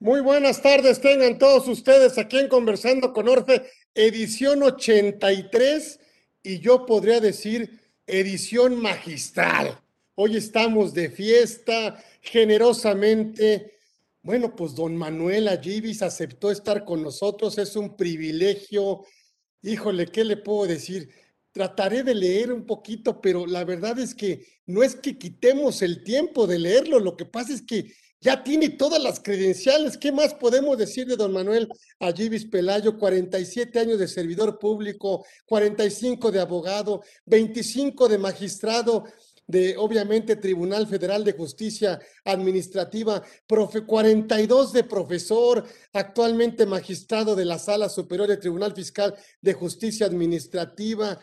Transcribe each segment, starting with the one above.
Muy buenas tardes, tengan todos ustedes aquí en Conversando con Orfe, edición 83 y yo podría decir edición magistral. Hoy estamos de fiesta, generosamente. Bueno, pues don Manuel Ayibis aceptó estar con nosotros, es un privilegio. Híjole, ¿qué le puedo decir? Trataré de leer un poquito, pero la verdad es que no es que quitemos el tiempo de leerlo, lo que pasa es que ya tiene todas las credenciales. ¿Qué más podemos decir de don Manuel Ayibis Pelayo? 47 años de servidor público, 45 de abogado, 25 de magistrado de, obviamente, Tribunal Federal de Justicia Administrativa, profe, 42 de profesor, actualmente magistrado de la Sala Superior del Tribunal Fiscal de Justicia Administrativa.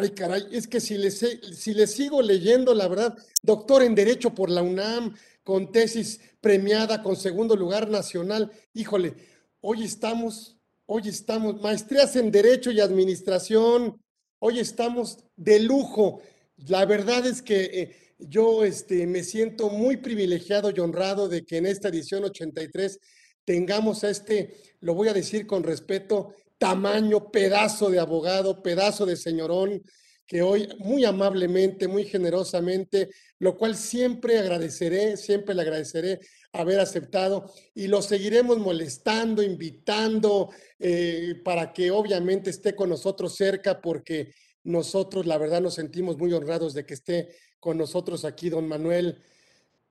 Ay, caray, es que si le, si le sigo leyendo, la verdad, doctor en Derecho por la UNAM, con tesis premiada con segundo lugar nacional. Híjole, hoy estamos, hoy estamos, maestrías en Derecho y Administración, hoy estamos de lujo. La verdad es que eh, yo este, me siento muy privilegiado y honrado de que en esta edición 83 tengamos a este, lo voy a decir con respeto, tamaño, pedazo de abogado, pedazo de señorón, que hoy muy amablemente, muy generosamente, lo cual siempre agradeceré, siempre le agradeceré haber aceptado y lo seguiremos molestando, invitando eh, para que obviamente esté con nosotros cerca porque nosotros la verdad nos sentimos muy honrados de que esté con nosotros aquí don Manuel.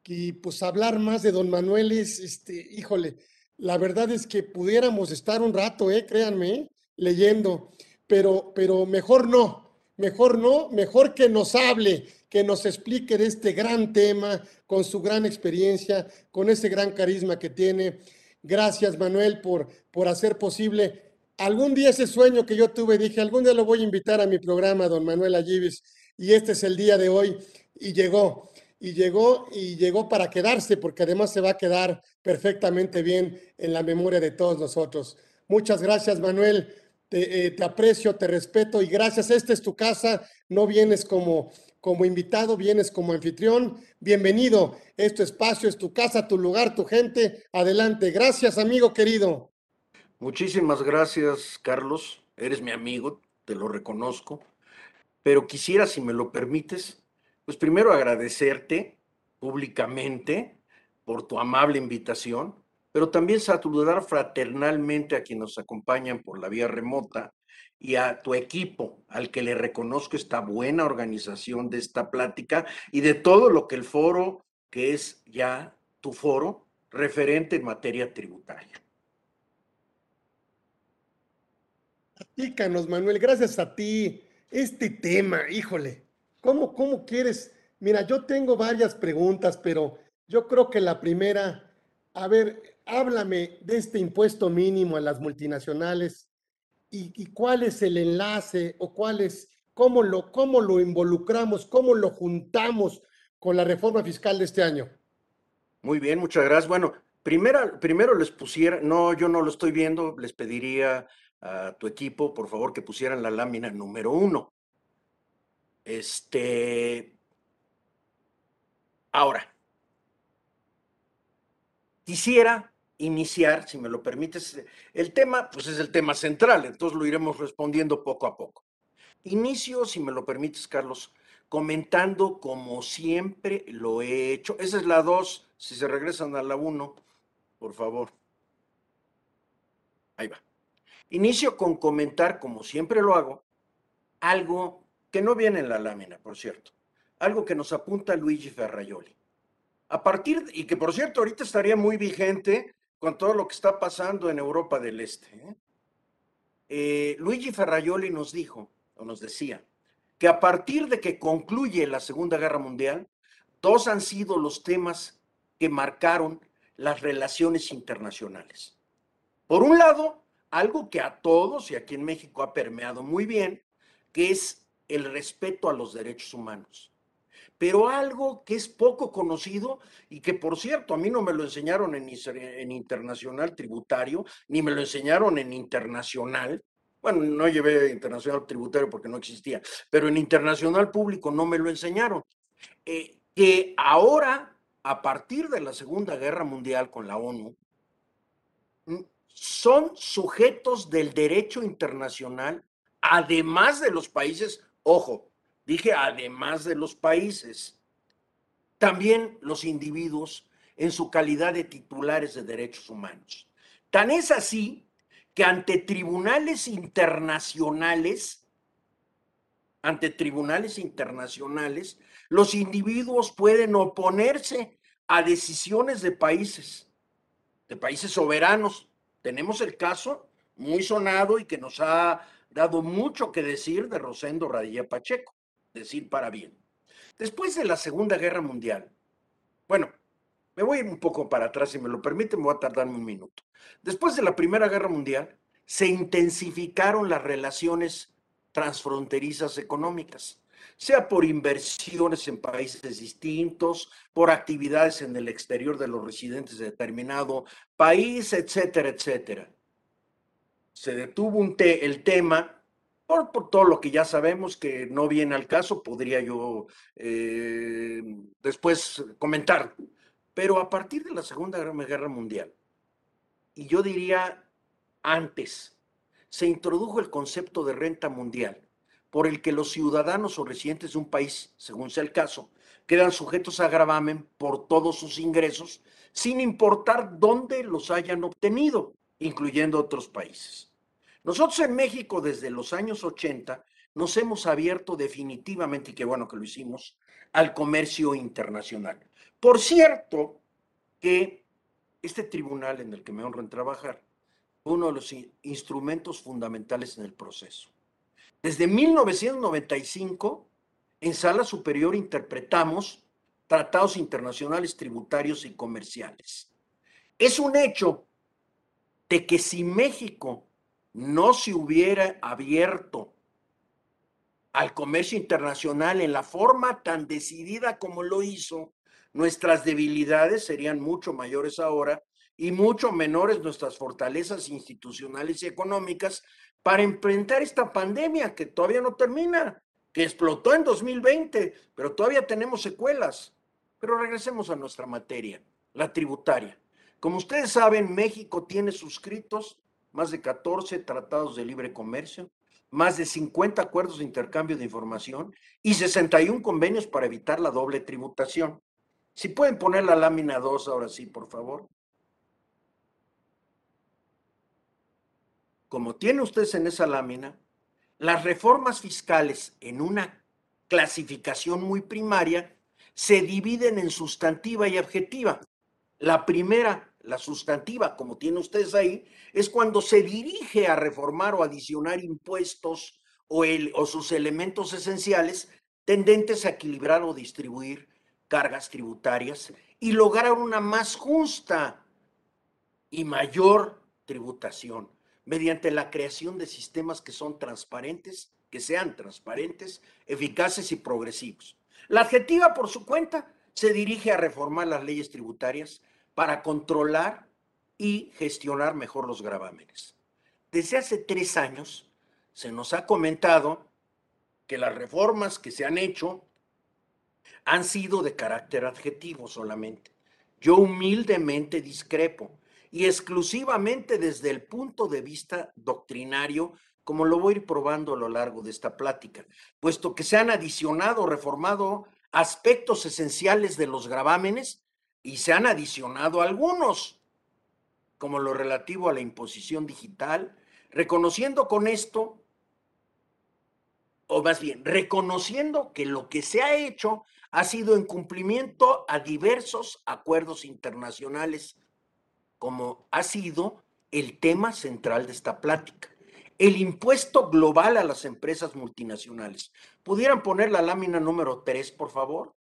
Y pues hablar más de don Manuel es, este, híjole, la verdad es que pudiéramos estar un rato, eh, créanme, leyendo, pero, pero mejor no, mejor no, mejor que nos hable, que nos explique de este gran tema, con su gran experiencia, con ese gran carisma que tiene. Gracias, Manuel, por, por hacer posible. Algún día ese sueño que yo tuve, dije, algún día lo voy a invitar a mi programa, don Manuel Allibis, y este es el día de hoy, y llegó, y llegó, y llegó para quedarse, porque además se va a quedar perfectamente bien en la memoria de todos nosotros. Muchas gracias, Manuel te, eh, te, aprecio, te respeto y gracias. Esta es tu casa, no vienes como, como invitado, vienes como anfitrión. Bienvenido, es tu espacio, es tu casa, tu lugar, tu gente. Adelante. Gracias, amigo querido. Muchísimas gracias, Carlos. Eres mi amigo, te lo reconozco. Pero quisiera, si me lo permites, pues primero agradecerte públicamente por tu amable invitación pero también saludar fraternalmente a quienes nos acompañan por la vía remota y a tu equipo, al que le reconozco esta buena organización de esta plática y de todo lo que el foro, que es ya tu foro, referente en materia tributaria. Platícanos, Manuel, gracias a ti. Este tema, híjole, ¿cómo, ¿cómo quieres? Mira, yo tengo varias preguntas, pero yo creo que la primera, a ver, háblame de este impuesto mínimo a las multinacionales y, cuál es el enlace o cuál es, cómo lo, cómo lo involucramos, cómo lo juntamos con la reforma fiscal de este año. Muy bien, muchas gracias. Bueno, primero, primero les pusiera, no, yo no lo estoy viendo, les pediría a tu equipo, por favor, que pusieran la lámina número uno. Este, ahora, quisiera iniciar, si me lo permites, el tema, pues es el tema central, entonces lo iremos respondiendo poco a poco. Inicio, si me lo permites, Carlos, comentando como siempre lo he hecho. Esa es la dos, si se regresan a la uno, por favor. Ahí va. Inicio con comentar, como siempre lo hago, algo no viene en la lámina, por cierto, algo que nos apunta Luigi Ferraioli. A partir, y que por cierto ahorita estaría muy vigente con todo lo que está pasando en Europa del Este. ¿eh? Eh, Luigi Ferraioli nos dijo, o nos decía, que a partir de que concluye la Segunda Guerra Mundial, dos han sido los temas que marcaron las relaciones internacionales. Por un lado, algo que a todos y aquí en México ha permeado muy bien, que es el respeto a los derechos humanos. Pero algo que es poco conocido y que por cierto a mí no me lo enseñaron en, en internacional tributario, ni me lo enseñaron en internacional, bueno, no llevé internacional tributario porque no existía, pero en internacional público no me lo enseñaron, eh, que ahora, a partir de la Segunda Guerra Mundial con la ONU, son sujetos del derecho internacional, además de los países, ojo, dije además de los países, también los individuos en su calidad de titulares de derechos humanos. Tan es así que ante tribunales internacionales, ante tribunales internacionales, los individuos pueden oponerse a decisiones de países, de países soberanos. Tenemos el caso muy sonado y que nos ha dado mucho que decir de Rosendo Radilla Pacheco, decir para bien. Después de la Segunda Guerra Mundial, bueno, me voy un poco para atrás, si me lo permite, me voy a tardar un minuto. Después de la Primera Guerra Mundial, se intensificaron las relaciones transfronterizas económicas, sea por inversiones en países distintos, por actividades en el exterior de los residentes de determinado país, etcétera, etcétera. Se detuvo un el tema por, todo lo que ya sabemos que no viene al caso, podría yo eh, después comentar pero a partir de la Segunda Guerra Mundial, y yo diría antes, se introdujo el concepto de renta mundial, por el que los ciudadanos o residentes de un país, según sea el caso, quedan sujetos a gravamen por todos sus ingresos, sin importar dónde los hayan obtenido, incluyendo otros países. Nosotros en México, desde los años 80, nos hemos abierto definitivamente, y qué bueno que lo hicimos, al comercio internacional. Por cierto, que este tribunal en el que me honro en trabajar fue uno de los instrumentos fundamentales en el proceso. Desde 1995, en Sala Superior interpretamos tratados internacionales tributarios y comerciales. Es un hecho de que si México no se hubiera abierto al comercio internacional en la forma tan decidida como lo hizo, nuestras debilidades serían mucho mayores ahora y mucho menores nuestras fortalezas institucionales y económicas para enfrentar esta pandemia que todavía no termina, que explotó en 2020, pero todavía tenemos secuelas. Pero regresemos a nuestra materia, la tributaria. Como ustedes saben, México tiene suscritos más de 14 tratados de libre comercio, más de 50 acuerdos de intercambio de información y 61 convenios para evitar la doble tributación. Si pueden poner la lámina 2 ahora sí, por favor. Como tiene ustedes en esa lámina, las reformas fiscales en una clasificación muy primaria se dividen en sustantiva y objetiva. La primera, la sustantiva, como tienen ustedes ahí, es cuando se dirige a reformar o adicionar impuestos o, el, o sus elementos esenciales tendentes a equilibrar o distribuir cargas tributarias y lograr una más justa y mayor tributación mediante la creación de sistemas que son transparentes, que sean transparentes, eficaces y progresivos. La adjetiva, por su cuenta, se dirige a reformar las leyes tributarias para controlar y gestionar mejor los gravámenes. Desde hace tres años se nos ha comentado que las reformas que se han hecho han sido de carácter adjetivo solamente. Yo humildemente discrepo y exclusivamente desde el punto de vista doctrinario, como lo voy a ir probando a lo largo de esta plática, puesto que se han adicionado, reformado aspectos esenciales de los gravámenes y se han adicionado algunos, como lo relativo a la imposición digital, reconociendo con esto, o más bien, reconociendo que lo que se ha hecho ha sido en cumplimiento a diversos acuerdos internacionales, como ha sido el tema central de esta plática. El impuesto global a las empresas multinacionales. ¿Pudieran poner la lámina número 3, por favor?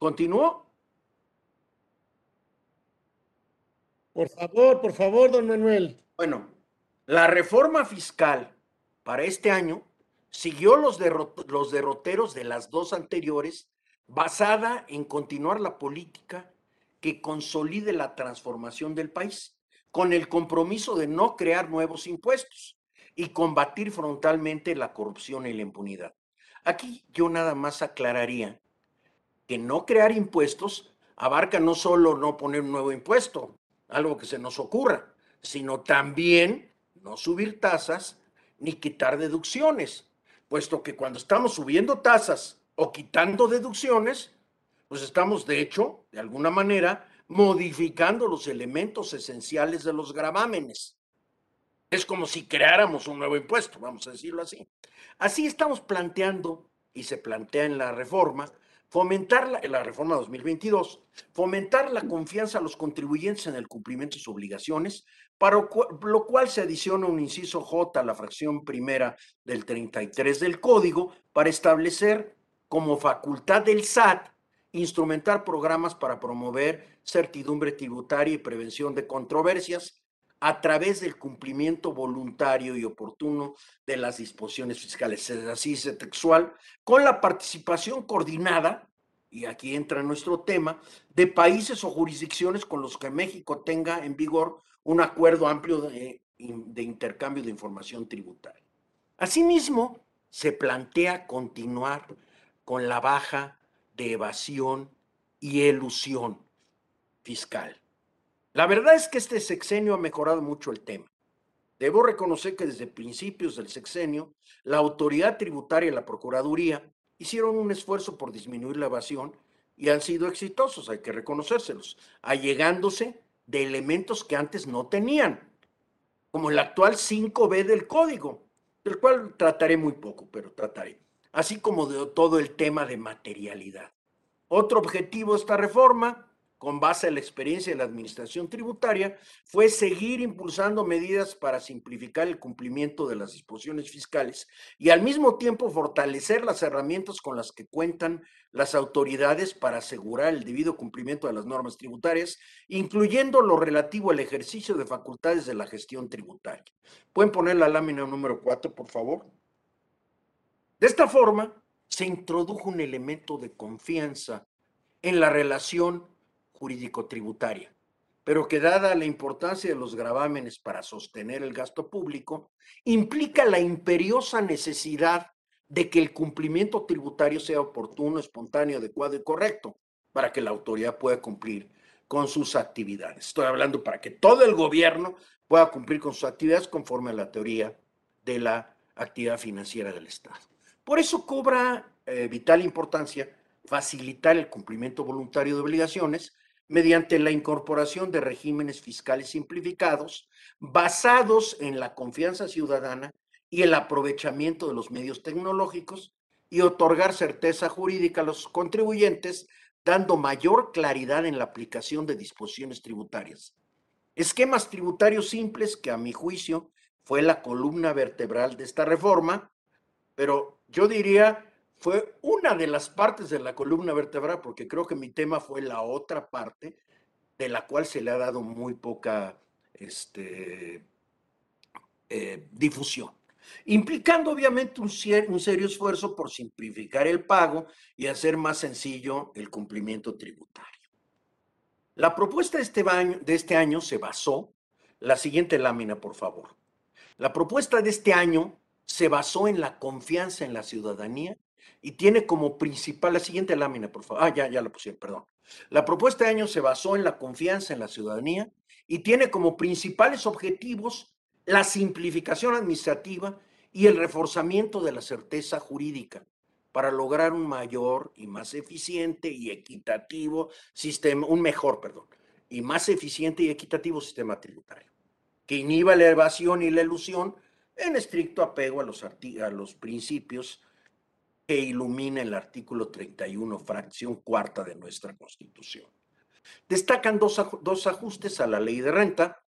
¿Continuó? Por favor, por favor, don Manuel. Bueno, la reforma fiscal para este año siguió los, los derroteros de las dos anteriores, basada en continuar la política que consolide la transformación del país, con el compromiso de no crear nuevos impuestos y combatir frontalmente la corrupción y la impunidad. Aquí yo nada más aclararía que no crear impuestos abarca no solo no poner un nuevo impuesto, algo que se nos ocurra, sino también no subir tasas ni quitar deducciones, puesto que cuando estamos subiendo tasas o quitando deducciones, pues estamos de hecho, de alguna manera, modificando los elementos esenciales de los gravámenes. Es como si creáramos un nuevo impuesto, vamos a decirlo así. Así estamos planteando, y se plantea en la reforma, fomentar la, la reforma 2022, fomentar la confianza a los contribuyentes en el cumplimiento de sus obligaciones, para lo cual se adiciona un inciso J a la fracción primera del 33 del código para establecer como facultad del SAT instrumentar programas para promover certidumbre tributaria y prevención de controversias a través del cumplimiento voluntario y oportuno de las disposiciones fiscales, es así textual, con la participación coordinada, y aquí entra nuestro tema, de países o jurisdicciones con los que México tenga en vigor un acuerdo amplio de, de intercambio de información tributaria. Asimismo, se plantea continuar con la baja de evasión y elusión fiscal. La verdad es que este sexenio ha mejorado mucho el tema. Debo reconocer que desde principios del sexenio, la autoridad tributaria y la Procuraduría hicieron un esfuerzo por disminuir la evasión y han sido exitosos, hay que reconocérselos, allegándose de elementos que antes no tenían, como el actual 5B del código, del cual trataré muy poco, pero trataré así como de todo el tema de materialidad. Otro objetivo de esta reforma, con base en la experiencia de la Administración Tributaria, fue seguir impulsando medidas para simplificar el cumplimiento de las disposiciones fiscales y al mismo tiempo fortalecer las herramientas con las que cuentan las autoridades para asegurar el debido cumplimiento de las normas tributarias, incluyendo lo relativo al ejercicio de facultades de la gestión tributaria. ¿Pueden poner la lámina número 4, por favor? De esta forma, se introdujo un elemento de confianza en la relación jurídico-tributaria, pero que dada la importancia de los gravámenes para sostener el gasto público, implica la imperiosa necesidad de que el cumplimiento tributario sea oportuno, espontáneo, adecuado y correcto para que la autoridad pueda cumplir con sus actividades. Estoy hablando para que todo el gobierno pueda cumplir con sus actividades conforme a la teoría de la actividad financiera del Estado. Por eso cobra eh, vital importancia facilitar el cumplimiento voluntario de obligaciones mediante la incorporación de regímenes fiscales simplificados basados en la confianza ciudadana y el aprovechamiento de los medios tecnológicos y otorgar certeza jurídica a los contribuyentes, dando mayor claridad en la aplicación de disposiciones tributarias. Esquemas tributarios simples que a mi juicio fue la columna vertebral de esta reforma, pero yo diría, fue una de las partes de la columna vertebral, porque creo que mi tema fue la otra parte, de la cual se le ha dado muy poca este, eh, difusión, implicando obviamente un, serio esfuerzo por simplificar el pago y hacer más sencillo el cumplimiento tributario. La propuesta este, de este año se basó, la siguiente lámina, por favor. La propuesta de este año se basó en la confianza en la ciudadanía y tiene como principal, la siguiente lámina, por favor. Ah, ya, ya la pusieron, perdón. La propuesta de año se basó en la confianza en la ciudadanía y tiene como principales objetivos la simplificación administrativa y el reforzamiento de la certeza jurídica para lograr un mayor y más eficiente y equitativo sistema, un mejor, perdón, y más eficiente y equitativo sistema tributario, que inhiba la evasión y la ilusión en estricto apego a los, a los principios que ilumina el artículo 31, fracción cuarta de nuestra Constitución. Destacan dos, dos ajustes a la ley de renta.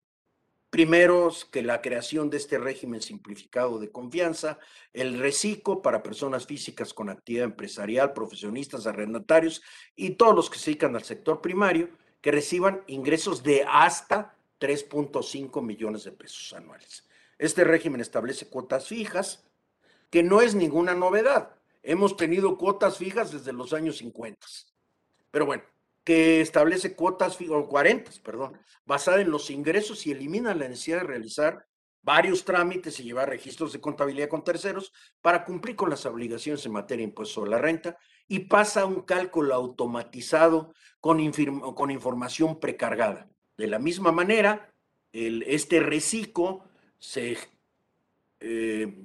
Primero, que la creación de este régimen simplificado de confianza, el reciclo para personas físicas con actividad empresarial, profesionistas, arrendatarios y todos los que se dedican al sector primario, que reciban ingresos de hasta 3.5 millones de pesos anuales. Este régimen establece cuotas fijas, que no es ninguna novedad. Hemos tenido cuotas fijas desde los años 50. Pero bueno, que establece cuotas fijas, o 40, perdón, basada en los ingresos y elimina la necesidad de realizar varios trámites y llevar registros de contabilidad con terceros para cumplir con las obligaciones en materia de impuesto sobre la renta y pasa un cálculo automatizado con, con información precargada. De la misma manera, el, este reciclo se eh,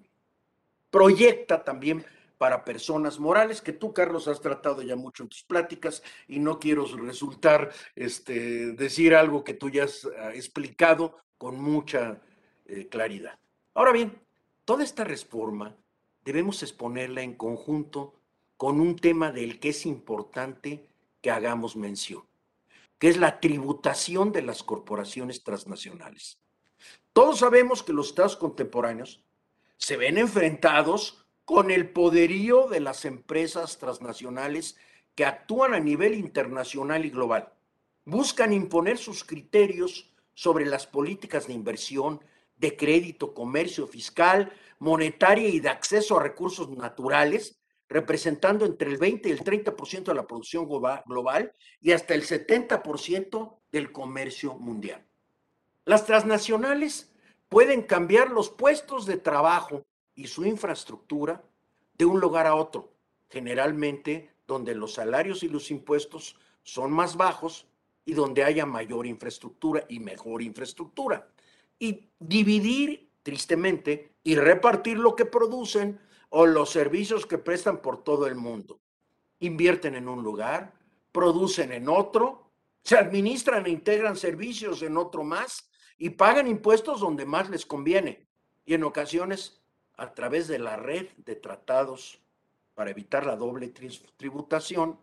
proyecta también para personas morales, que tú, Carlos, has tratado ya mucho en tus pláticas y no quiero resultar este, decir algo que tú ya has ah, explicado con mucha eh, claridad. Ahora bien, toda esta reforma debemos exponerla en conjunto con un tema del que es importante que hagamos mención, que es la tributación de las corporaciones transnacionales. Todos sabemos que los estados contemporáneos se ven enfrentados con el poderío de las empresas transnacionales que actúan a nivel internacional y global. Buscan imponer sus criterios sobre las políticas de inversión, de crédito, comercio, fiscal, monetaria y de acceso a recursos naturales, representando entre el 20 y el 30% de la producción global y hasta el 70% del comercio mundial. Las transnacionales pueden cambiar los puestos de trabajo y su infraestructura de un lugar a otro, generalmente donde los salarios y los impuestos son más bajos y donde haya mayor infraestructura y mejor infraestructura. Y dividir, tristemente, y repartir lo que producen o los servicios que prestan por todo el mundo. Invierten en un lugar, producen en otro, se administran e integran servicios en otro más y pagan impuestos donde más les conviene. Y en ocasiones a través de la red de tratados para evitar la doble tributación,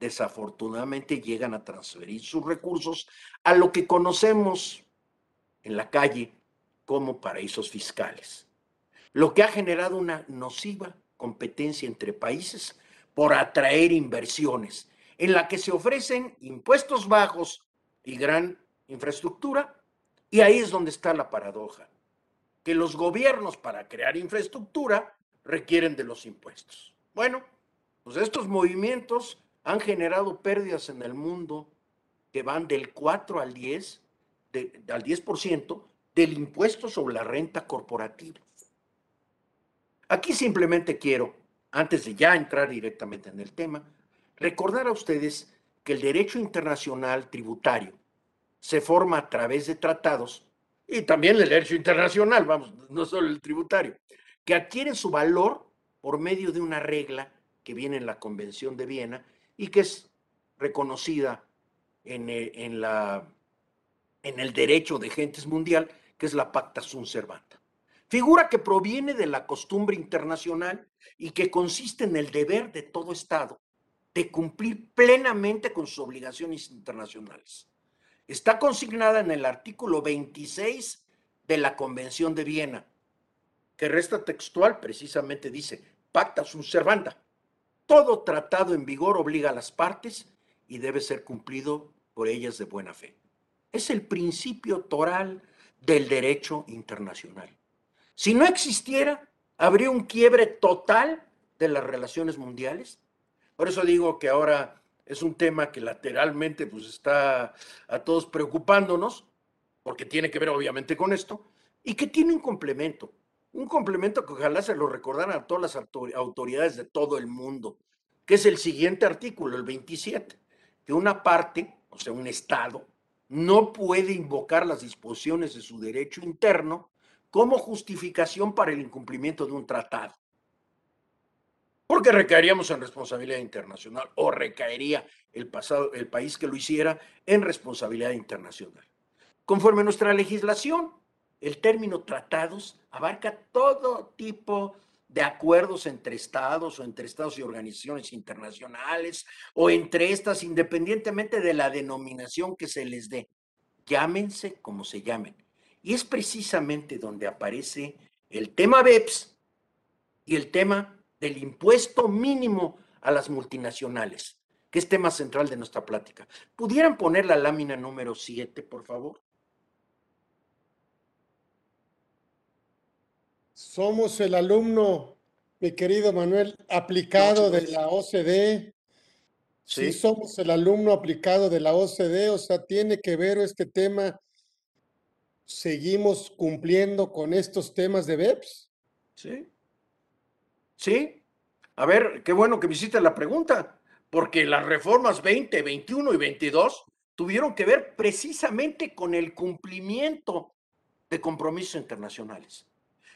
desafortunadamente llegan a transferir sus recursos a lo que conocemos en la calle como paraísos fiscales, lo que ha generado una nociva competencia entre países por atraer inversiones, en la que se ofrecen impuestos bajos y gran infraestructura, y ahí es donde está la paradoja que los gobiernos para crear infraestructura requieren de los impuestos. Bueno, pues estos movimientos han generado pérdidas en el mundo que van del 4 al 10, al 10% del impuesto sobre la renta corporativa. Aquí simplemente quiero, antes de ya entrar directamente en el tema, recordar a ustedes que el derecho internacional tributario se forma a través de tratados y también el derecho internacional, vamos, no solo el tributario, que adquiere su valor por medio de una regla que viene en la Convención de Viena y que es reconocida en, en, la, en el derecho de gentes mundial, que es la Pacta Sunt Servanda. Figura que proviene de la costumbre internacional y que consiste en el deber de todo Estado de cumplir plenamente con sus obligaciones internacionales está consignada en el artículo 26 de la Convención de Viena, que resta textual precisamente dice, pacta sunt servanda. Todo tratado en vigor obliga a las partes y debe ser cumplido por ellas de buena fe. Es el principio toral del derecho internacional. Si no existiera, habría un quiebre total de las relaciones mundiales. Por eso digo que ahora es un tema que lateralmente pues está a todos preocupándonos, porque tiene que ver obviamente con esto, y que tiene un complemento, un complemento que ojalá se lo recordaran a todas las autoridades de todo el mundo, que es el siguiente artículo, el 27, que una parte, o sea, un Estado, no puede invocar las disposiciones de su derecho interno como justificación para el incumplimiento de un tratado porque recaeríamos en responsabilidad internacional o recaería el, pasado, el país que lo hiciera en responsabilidad internacional. Conforme nuestra legislación, el término tratados abarca todo tipo de acuerdos entre estados o entre estados y organizaciones internacionales o entre estas independientemente de la denominación que se les dé. Llámense como se llamen. Y es precisamente donde aparece el tema BEPS y el tema del impuesto mínimo a las multinacionales, que es tema central de nuestra plática. ¿Pudieran poner la lámina número 7, por favor? Somos el alumno, mi querido Manuel, aplicado de la OCDE. Sí. sí, somos el alumno aplicado de la OCDE, o sea, tiene que ver este tema seguimos cumpliendo con estos temas de BEPS? Sí. Sí. A ver, qué bueno que me hiciste la pregunta, porque las reformas 20, 21 y 22 tuvieron que ver precisamente con el cumplimiento de compromisos internacionales.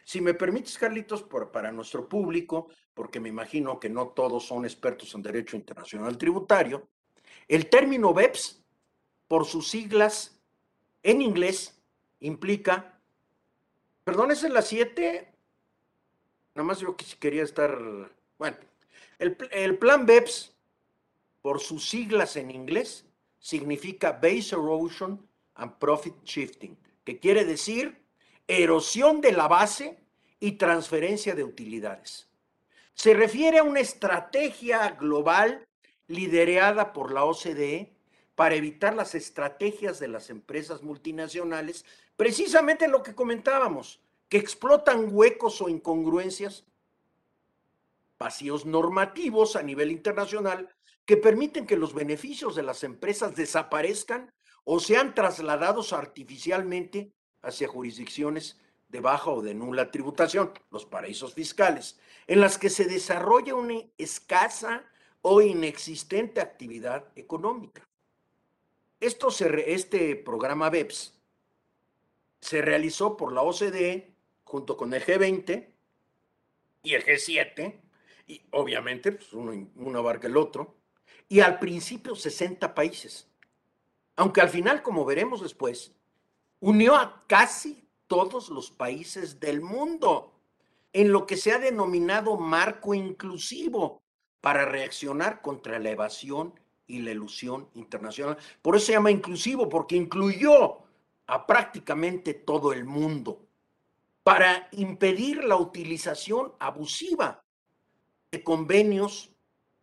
Si me permites, Carlitos, para nuestro público, porque me imagino que no todos son expertos en derecho internacional tributario, el término BEPS, por sus siglas en inglés, implica, perdón, ¿es en la 7? Nada más yo quería estar, bueno, el, el plan BEPS, por sus siglas en inglés, significa Base Erosion and Profit Shifting, que quiere decir erosión de la base y transferencia de utilidades. Se refiere a una estrategia global liderada por la OCDE para evitar las estrategias de las empresas multinacionales, precisamente lo que comentábamos, que explotan huecos o incongruencias, vacíos normativos a nivel internacional que permiten que los beneficios de las empresas desaparezcan o sean trasladados artificialmente hacia jurisdicciones de baja o de nula tributación, los paraísos fiscales, en las que se desarrolla una escasa o inexistente actividad económica. Esto este programa BEPS se realizó por la OCDE junto con el G20 y el G7, y obviamente pues uno, uno abarca el otro, y al principio 60 países. Aunque al final, como veremos después, unió a casi todos los países del mundo en lo que se ha denominado marco inclusivo para reaccionar contra la evasión y la ilusión internacional. Por eso se llama inclusivo, porque incluyó a prácticamente todo el mundo para impedir la utilización abusiva de convenios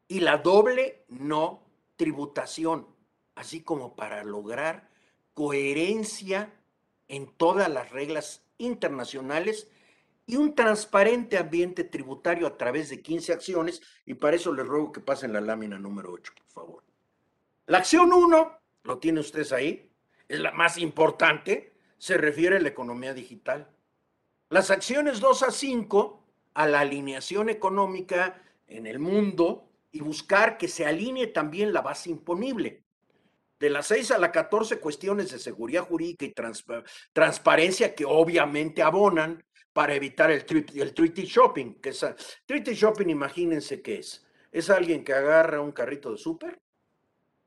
y la doble no tributación, así como para lograr coherencia en todas las reglas internacionales y un transparente ambiente tributario a través de 15 acciones, y para eso les ruego que pasen la lámina número 8, por favor. La acción 1, lo tiene ustedes ahí, es la más importante, se refiere a la economía digital. Las acciones 2 a 5, a la alineación económica en el mundo y buscar que se alinee también la base imponible de las 6 a la 14 cuestiones de seguridad jurídica y transparencia que obviamente abonan para evitar el, el treaty shopping. Que es, treaty shopping, imagínense qué es. Es alguien que agarra un carrito de súper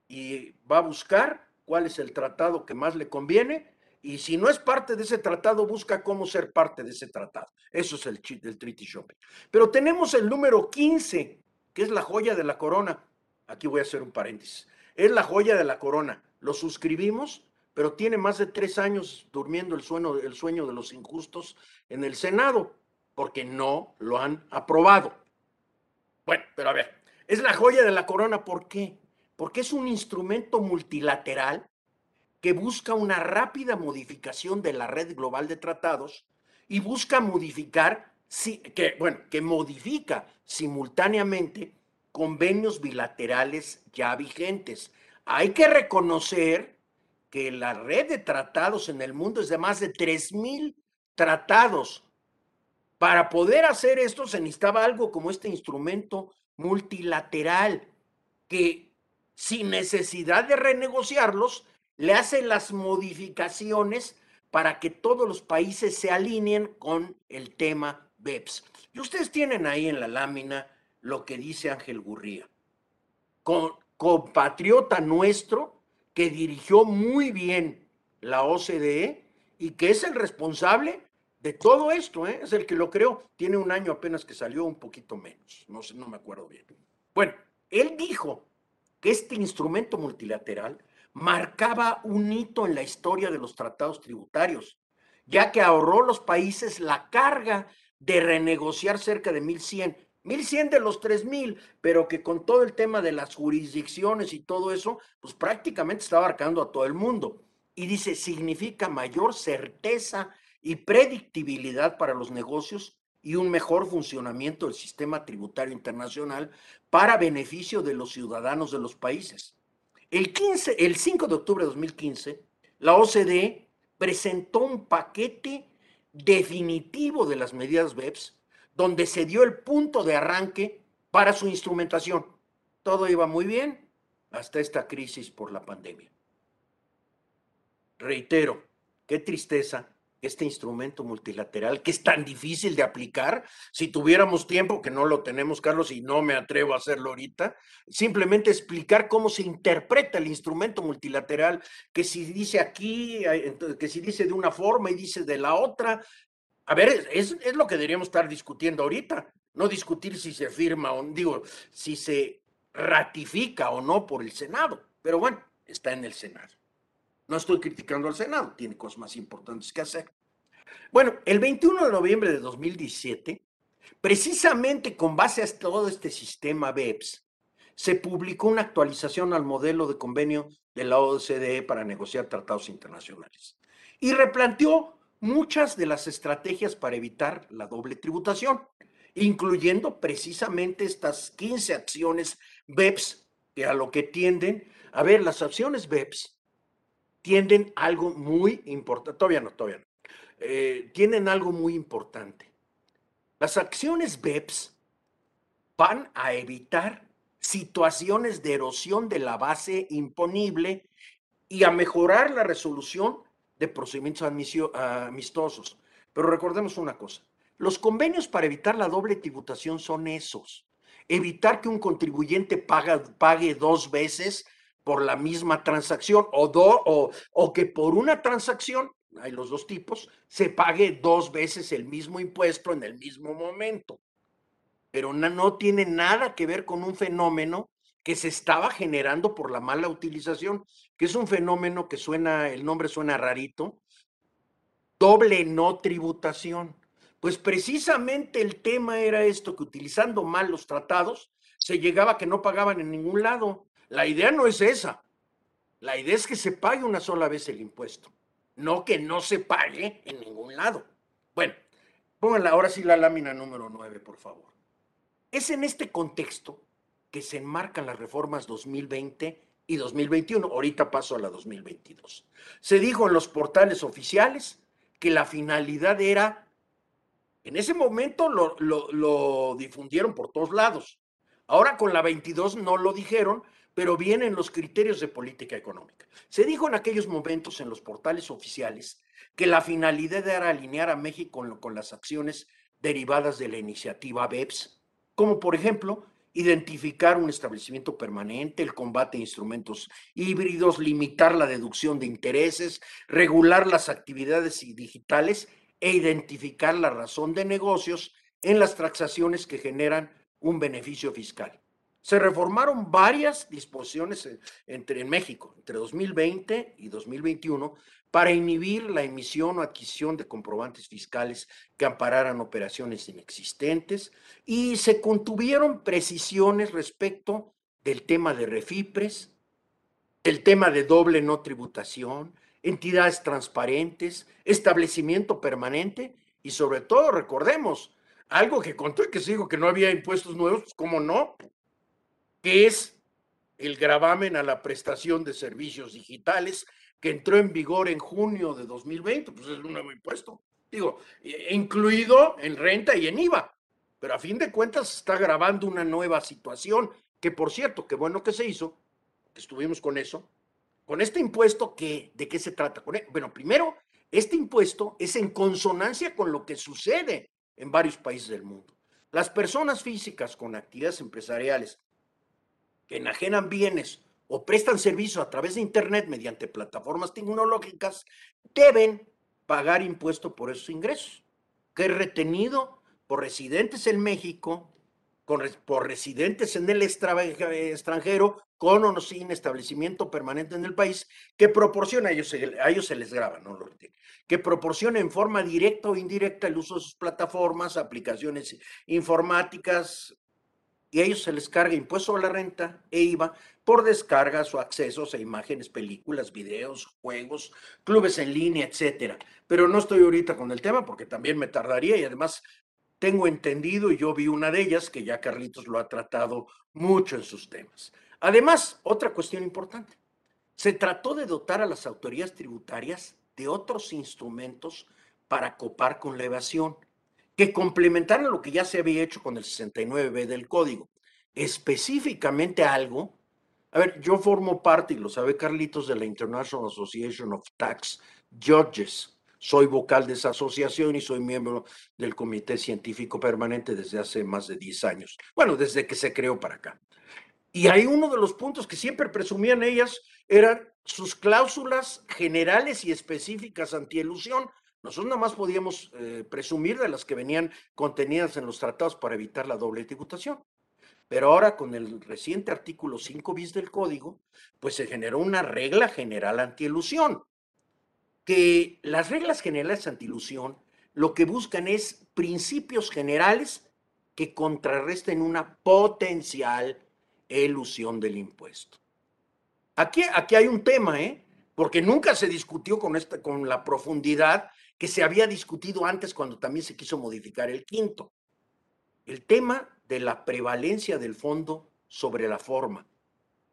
y va a buscar cuál es el tratado que más le conviene y si no es parte de ese tratado, busca cómo ser parte de ese tratado. Eso es el, treaty shopping. Pero tenemos el número 15, que es la joya de la corona. Aquí voy a hacer un paréntesis. Es la joya de la corona. Lo suscribimos, pero tiene más de tres años durmiendo el sueño, el sueño de los injustos en el Senado, porque no lo han aprobado. Bueno, pero a ver, es la joya de la corona, ¿por qué? Porque es un instrumento multilateral que busca una rápida modificación de la red global de tratados y busca modificar, que, bueno, que modifica simultáneamente convenios bilaterales ya vigentes. Hay que reconocer que la red de tratados en el mundo es de más de 3.000 tratados. Para poder hacer esto se necesitaba algo como este instrumento multilateral que sin necesidad de renegociarlos le hace las modificaciones para que todos los países se alineen con el tema BEPS. Y ustedes tienen ahí en la lámina lo que dice Ángel Gurría. compatriota nuestro que dirigió muy bien la OCDE y que es el responsable de todo esto, ¿eh? es el que lo creó. Tiene un año apenas que salió, un poquito menos, no sé, no me acuerdo bien. Bueno, él dijo que este instrumento multilateral marcaba un hito en la historia de los tratados tributarios, ya que ahorró a los países la carga de renegociar cerca de 1.100 1100 de los 3000, pero que con todo el tema de las jurisdicciones y todo eso, pues prácticamente está abarcando a todo el mundo. Y dice, significa mayor certeza y predictibilidad para los negocios y un mejor funcionamiento del sistema tributario internacional para beneficio de los ciudadanos de los países. El, 15, el 5 de octubre de 2015, la OCDE presentó un paquete definitivo de las medidas BEPS, donde se dio el punto de arranque para su instrumentación. Todo iba muy bien hasta esta crisis por la pandemia. Reitero, qué tristeza este instrumento multilateral que es tan difícil de aplicar. Si tuviéramos tiempo, que no lo tenemos, Carlos, y no me atrevo a hacerlo ahorita, simplemente explicar cómo se interpreta el instrumento multilateral, que si dice aquí, que si dice de una forma y dice de la otra. A ver, es, es lo que deberíamos estar discutiendo ahorita, no discutir si se firma o, digo, si se ratifica o no por el Senado. Pero bueno, está en el Senado. No estoy criticando al Senado, tiene cosas más importantes que hacer. Bueno, el 21 de noviembre de 2017, precisamente con base a todo este sistema BEPS, se publicó una actualización al modelo de convenio de la OCDE para negociar tratados internacionales y replanteó muchas de las estrategias para evitar la doble tributación, incluyendo precisamente estas 15 acciones BEPS, que a lo que tienden, a ver, las acciones BEPS tienden algo muy importante, todavía no, todavía no, eh, tienen algo muy importante. Las acciones BEPS van a evitar situaciones de erosión de la base imponible y a mejorar la resolución de procedimientos amistosos. Pero recordemos una cosa, los convenios para evitar la doble tributación son esos. Evitar que un contribuyente pague dos veces por la misma transacción o, o, o que por una transacción, hay los dos tipos, se pague dos veces el mismo impuesto en el mismo momento. Pero no, no tiene nada que ver con un fenómeno que se estaba generando por la mala utilización, que es un fenómeno que suena, el nombre suena rarito, doble no tributación. Pues precisamente el tema era esto, que utilizando mal los tratados, se llegaba a que no pagaban en ningún lado. La idea no es esa. La idea es que se pague una sola vez el impuesto, no que no se pague en ningún lado. Bueno, pónganla ahora sí la lámina número 9, por favor. Es en este contexto que se enmarcan las reformas 2020 y 2021. Ahorita paso a la 2022. Se dijo en los portales oficiales que la finalidad era, en ese momento lo, lo difundieron por todos lados. Ahora con la 22 no lo dijeron, pero vienen los criterios de política económica. Se dijo en aquellos momentos en los portales oficiales que la finalidad era alinear a México con, las acciones derivadas de la iniciativa BEPS, como por ejemplo identificar un establecimiento permanente, el combate a instrumentos híbridos, limitar la deducción de intereses, regular las actividades digitales e identificar la razón de negocios en las transacciones que generan un beneficio fiscal se reformaron varias disposiciones entre en México entre 2020 y 2021 para inhibir la emisión o adquisición de comprobantes fiscales que ampararan operaciones inexistentes y se contuvieron precisiones respecto del tema de refipres, el tema de doble no tributación, entidades transparentes, establecimiento permanente y sobre todo recordemos algo que contó y que sigo que no había impuestos nuevos, pues cómo no, que es el gravamen a la prestación de servicios digitales que entró en vigor en junio de 2020, pues es un nuevo impuesto, digo, incluido en renta y en IVA, pero a fin de cuentas está grabando una nueva situación, que por cierto, qué bueno que se hizo, que estuvimos con eso, con este impuesto, que, ¿de qué se trata? E, bueno, primero, este impuesto es en consonancia con lo que sucede en varios países del mundo. Las personas físicas con actividades empresariales que enajenan bienes o prestan servicio a través de Internet mediante plataformas tecnológicas, deben pagar impuesto por esos ingresos, que es retenido por residentes en México, por residentes en el extranjero, con o sin establecimiento permanente en el país, que proporciona, a ellos, a ellos se les graba, no lo retiene, que proporciona en forma directa o indirecta el uso de sus plataformas, aplicaciones informáticas, y a ellos se les carga impuesto a la renta e IVA por descargas o accesos a imágenes, películas, videos, juegos, clubes en línea, etcétera. Pero no estoy ahorita con el tema porque también me tardaría y además tengo entendido y yo vi una de ellas que ya Carlitos lo ha tratado mucho en sus temas. Además, otra cuestión importante. Se trató de dotar a las autoridades tributarias de otros instrumentos para copar con la evasión, que complementaran lo que ya se había hecho con el 69B del código. Específicamente algo, a ver, yo formo parte, y lo sabe Carlitos, de la International Association of Tax Judges. Soy vocal de esa asociación y soy miembro del Comité Científico Permanente desde hace más de 10 años. Bueno, desde que se creó para acá. Y hay uno de los puntos que siempre presumían ellas, eran sus cláusulas generales y específicas antielusión. Nosotros nada más podíamos eh, presumir de las que venían contenidas en los tratados para evitar la doble tributación. Pero ahora con el reciente artículo 5 bis del código, pues se generó una regla general antielusión, que las reglas generales antielusión lo que buscan es principios generales que contrarresten una potencial elusión del impuesto. Aquí, aquí hay un tema, ¿eh? porque nunca se discutió con, esta, con la profundidad que se había discutido antes cuando también se quiso modificar el quinto. El tema de la prevalencia del fondo sobre la forma,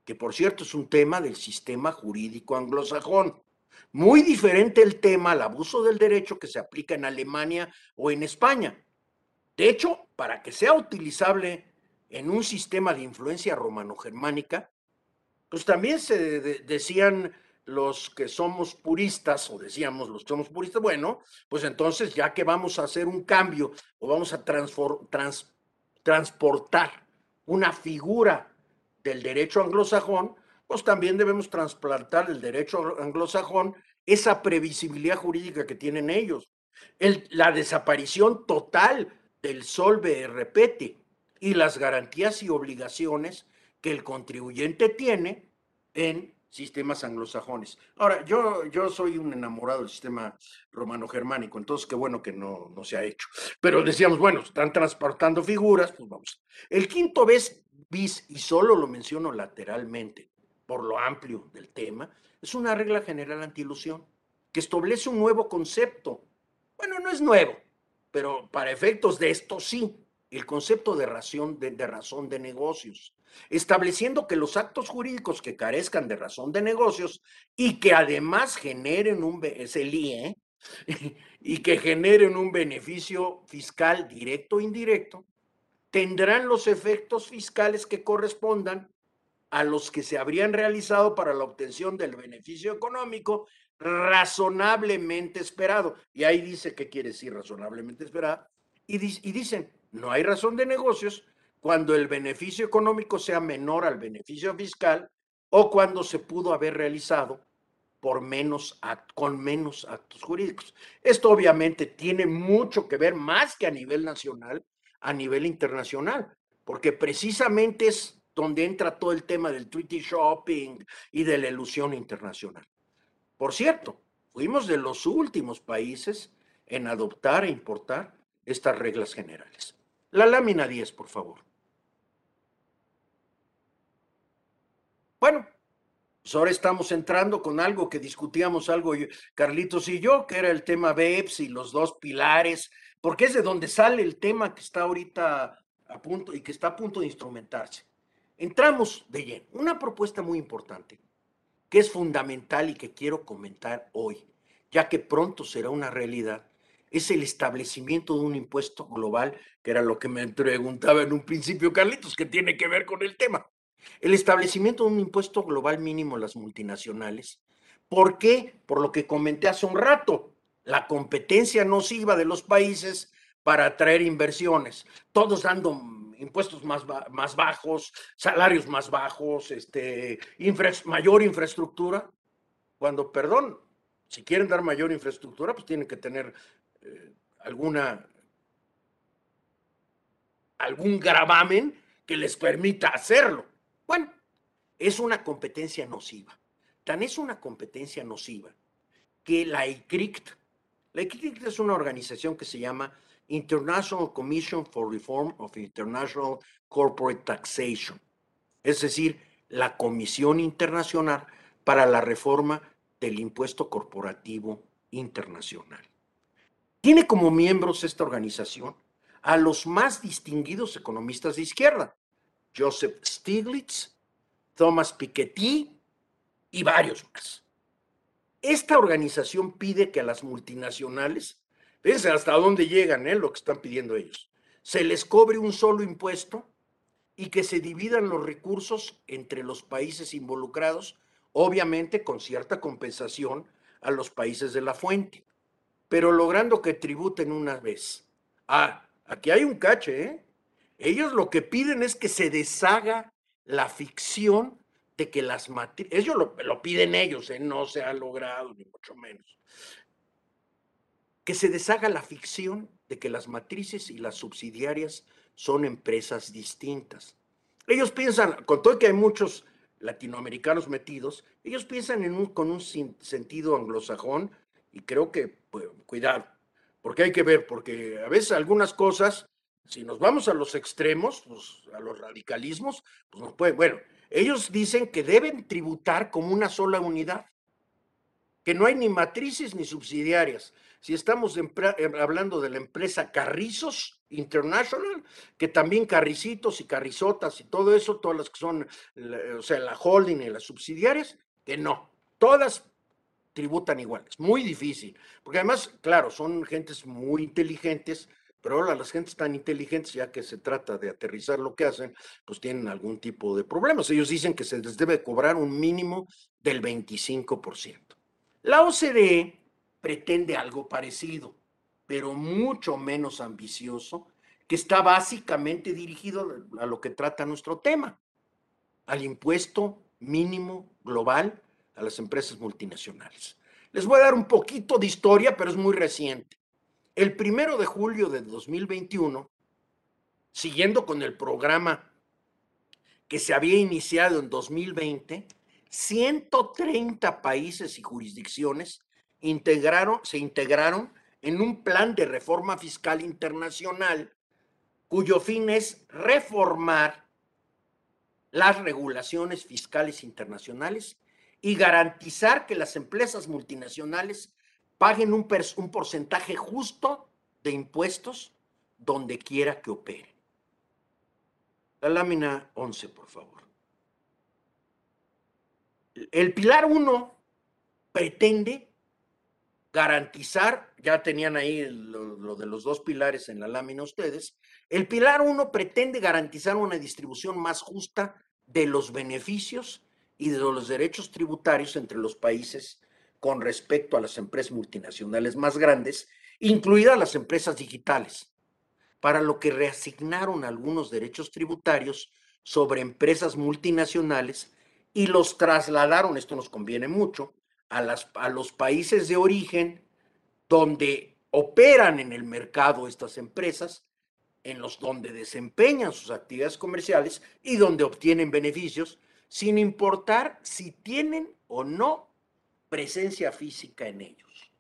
que por cierto es un tema del sistema jurídico anglosajón. Muy diferente el tema al abuso del derecho que se aplica en Alemania o en España. De hecho, para que sea utilizable en un sistema de influencia romano-germánica, pues también se decían los que somos puristas, o decíamos los que somos puristas, bueno, pues entonces ya que vamos a hacer un cambio o vamos a transportar una figura del derecho anglosajón, pues también debemos trasplantar el derecho anglosajón esa previsibilidad jurídica que tienen ellos. la desaparición total del solve repete y las garantías y obligaciones que el contribuyente tiene en sistemas anglosajones. Ahora, yo, yo soy un enamorado del sistema romano-germánico, entonces qué bueno que no, no se ha hecho. Pero decíamos, bueno, están transportando figuras, pues vamos. El quinto bis, bis, y solo lo menciono lateralmente, por lo amplio del tema, es una regla general anti-ilusión que establece un nuevo concepto. Bueno, no es nuevo, pero para efectos de esto sí, el concepto de razón de, razón de negocios estableciendo que los actos jurídicos que carezcan de razón de negocios y que además generen un, es IE, y que generen un beneficio fiscal directo o indirecto, tendrán los efectos fiscales que correspondan a los que se habrían realizado para la obtención del beneficio económico razonablemente esperado. Y ahí dice qué quiere decir razonablemente esperado. Y, y dicen, no hay razón de negocios cuando el beneficio económico sea menor al beneficio fiscal o cuando se pudo haber realizado por menos con menos actos jurídicos. Esto obviamente tiene mucho que ver más que a nivel nacional, a nivel internacional, porque precisamente es donde entra todo el tema del treaty shopping y de la ilusión internacional. Por cierto, fuimos de los últimos países en adoptar e importar estas reglas generales. La lámina 10, por favor. Bueno, pues ahora estamos entrando con algo que discutíamos algo Carlitos y yo, que era el tema BEPS y los dos pilares, porque es de donde sale el tema que está ahorita a punto y que está a punto de instrumentarse. Entramos de lleno. Una propuesta muy importante, que es fundamental y que quiero comentar hoy, ya que pronto será una realidad, es el establecimiento de un impuesto global, que era lo que me preguntaba en un principio Carlitos, que tiene que ver con el tema. El establecimiento de un impuesto global mínimo a las multinacionales. ¿Por qué? Por lo que comenté hace un rato, la competencia nociva de los países para atraer inversiones, todos dando impuestos más, más bajos, salarios más bajos, este, mayor infraestructura, cuando, perdón, si quieren dar mayor infraestructura, pues tienen que tener eh, alguna, algún gravamen que les permita hacerlo. Bueno, es una competencia nociva. Tan es una competencia nociva que la ICRICT, la ICRICT es una organización que se llama International Commission for Reform of International Corporate Taxation, es decir, la Comisión Internacional para la Reforma del Impuesto Corporativo Internacional. Tiene como miembros esta organización a los más distinguidos economistas de izquierda, Joseph Stiglitz, Thomas Piketty y varios más. esta organización pide que a las multinacionales, fíjense hasta dónde llegan, ¿eh? lo que están pidiendo ellos, se les cobre un solo impuesto y que se dividan los recursos entre los países involucrados, obviamente con cierta compensación a los países de la fuente, pero logrando que tributen una vez. Ah, aquí hay un cache, ¿eh? Ellos lo que piden es que se deshaga la ficción de que las matrices, ellos lo, piden ellos, ¿eh? no se ha logrado, ni mucho menos, que se deshaga la ficción de que las matrices y las subsidiarias son empresas distintas. Ellos piensan, con todo que hay muchos latinoamericanos metidos, ellos piensan en un, con un sentido anglosajón y creo que, pues, cuidado, porque hay que ver, porque a veces algunas cosas, si nos vamos a los extremos, pues, a los radicalismos, pues nos puede, bueno, ellos dicen que deben tributar como una sola unidad, que no hay ni matrices ni subsidiarias. Si estamos hablando de la empresa Carrizos International, que también Carricitos y Carrizotas y todo eso, todas las que son, o sea, la holding y las subsidiarias, que no, todas tributan iguales. Muy difícil, porque además, claro, son gentes muy inteligentes, pero ahora las gentes tan inteligentes, ya que se trata de aterrizar lo que hacen, pues tienen algún tipo de problemas. Ellos dicen que se les debe cobrar un mínimo del 25%. La OCDE pretende algo parecido, pero mucho menos ambicioso, que está básicamente dirigido a lo que trata nuestro tema, al impuesto mínimo global a las empresas multinacionales. Les voy a dar un poquito de historia, pero es muy reciente. El primero de julio de 2021, siguiendo con el programa que se había iniciado en 2020, 130 países y jurisdicciones integraron, se integraron en un plan de reforma fiscal internacional cuyo fin es reformar las regulaciones fiscales internacionales y garantizar que las empresas multinacionales paguen un, porcentaje justo de impuestos donde quiera que operen. La lámina 11, por favor. El pilar 1 pretende garantizar, ya tenían ahí lo, lo, de los dos pilares en la lámina ustedes, el pilar 1 pretende garantizar una distribución más justa de los beneficios y de los derechos tributarios entre los países con respecto a las empresas multinacionales más grandes, incluidas las empresas digitales, para lo que reasignaron algunos derechos tributarios sobre empresas multinacionales y los trasladaron, esto nos conviene mucho, a, las, a los países de origen donde operan en el mercado estas empresas, en los donde desempeñan sus actividades comerciales y donde obtienen beneficios, sin importar si tienen o no presencia física en ellos.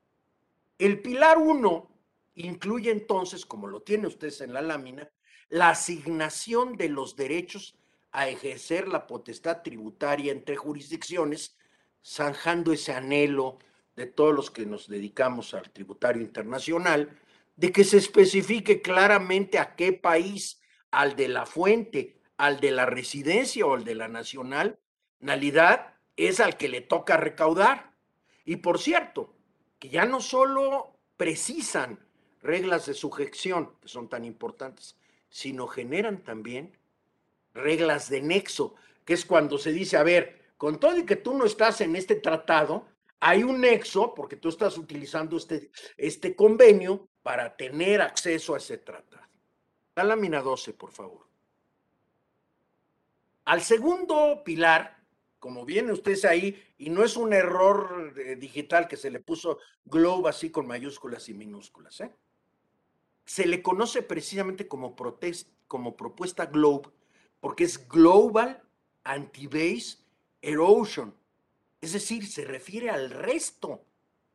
El pilar 1 incluye entonces, como lo tiene ustedes en la lámina, la asignación de los derechos a ejercer la potestad tributaria entre jurisdicciones, zanjando ese anhelo de todos los que nos dedicamos al tributario internacional, de que se especifique claramente a qué país, al de la fuente, al de la residencia o al de la nacionalidad, es al que le toca recaudar. Y por cierto, que ya no solo precisan reglas de sujeción, que son tan importantes, sino generan también reglas de nexo, que es cuando se dice, a ver, con todo y que tú no estás en este tratado, hay un nexo, porque tú estás utilizando este, este convenio para tener acceso a ese tratado. La lámina 12, por favor. Al segundo pilar como viene ustedes ahí, y no es un error eh, digital que se le puso Globe así con mayúsculas y minúsculas, ¿eh? se le conoce precisamente como, como propuesta Globe, porque es Global Anti-Base Erosion, es decir, se refiere al resto.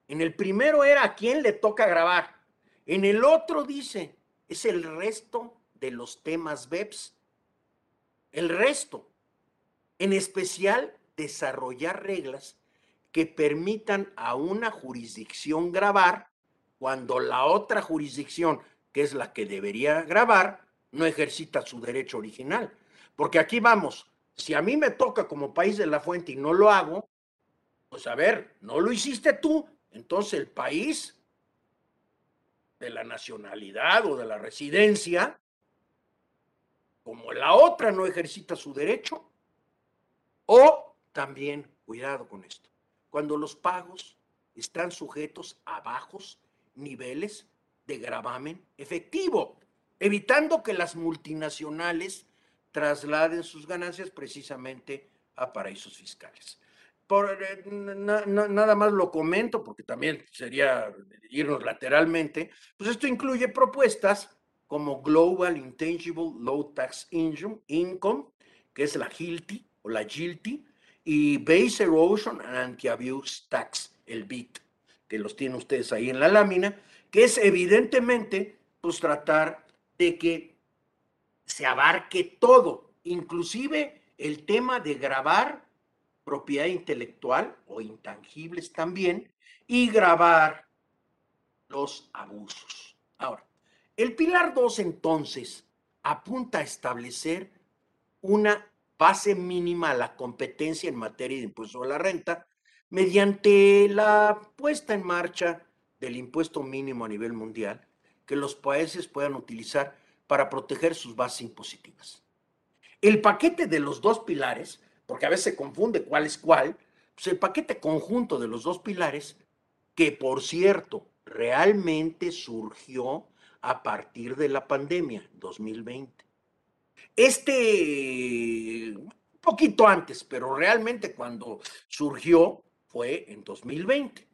En el primero era a quién le toca grabar, en el otro dice, es el resto de los temas BEPS, el resto. En especial desarrollar reglas que permitan a una jurisdicción grabar cuando la otra jurisdicción, que es la que debería grabar, no ejercita su derecho original. Porque aquí vamos, si a mí me toca como país de la fuente y no lo hago, Pues a ver, no lo hiciste tú, entonces el país de la nacionalidad o de la residencia, como la otra no ejercita su derecho, o también, cuidado con esto, cuando los pagos están sujetos a bajos niveles de gravamen efectivo, evitando que las multinacionales trasladen sus ganancias precisamente a paraísos fiscales. Por, eh, nada más lo comento porque también sería irnos lateralmente, pues esto incluye propuestas como Global Intangible Low Tax Income, que es la GILTI o la GILTI, y Base Erosion and Anti-Abuse Tax, el BIT, que los tienen ustedes ahí en la lámina, que es evidentemente pues tratar de que se abarque todo, inclusive el tema de grabar propiedad intelectual o intangibles también y grabar los abusos. Ahora, el pilar 2 entonces apunta a establecer una base mínima a la competencia en materia de impuesto a la renta mediante la puesta en marcha del impuesto mínimo a nivel mundial que los países puedan utilizar para proteger sus bases impositivas. El paquete de los dos pilares, porque a veces se confunde cuál es cuál, pues el paquete conjunto de los dos pilares, que por cierto, realmente surgió a partir de la pandemia 2020. Este, un poquito antes, pero realmente cuando surgió fue en 2020.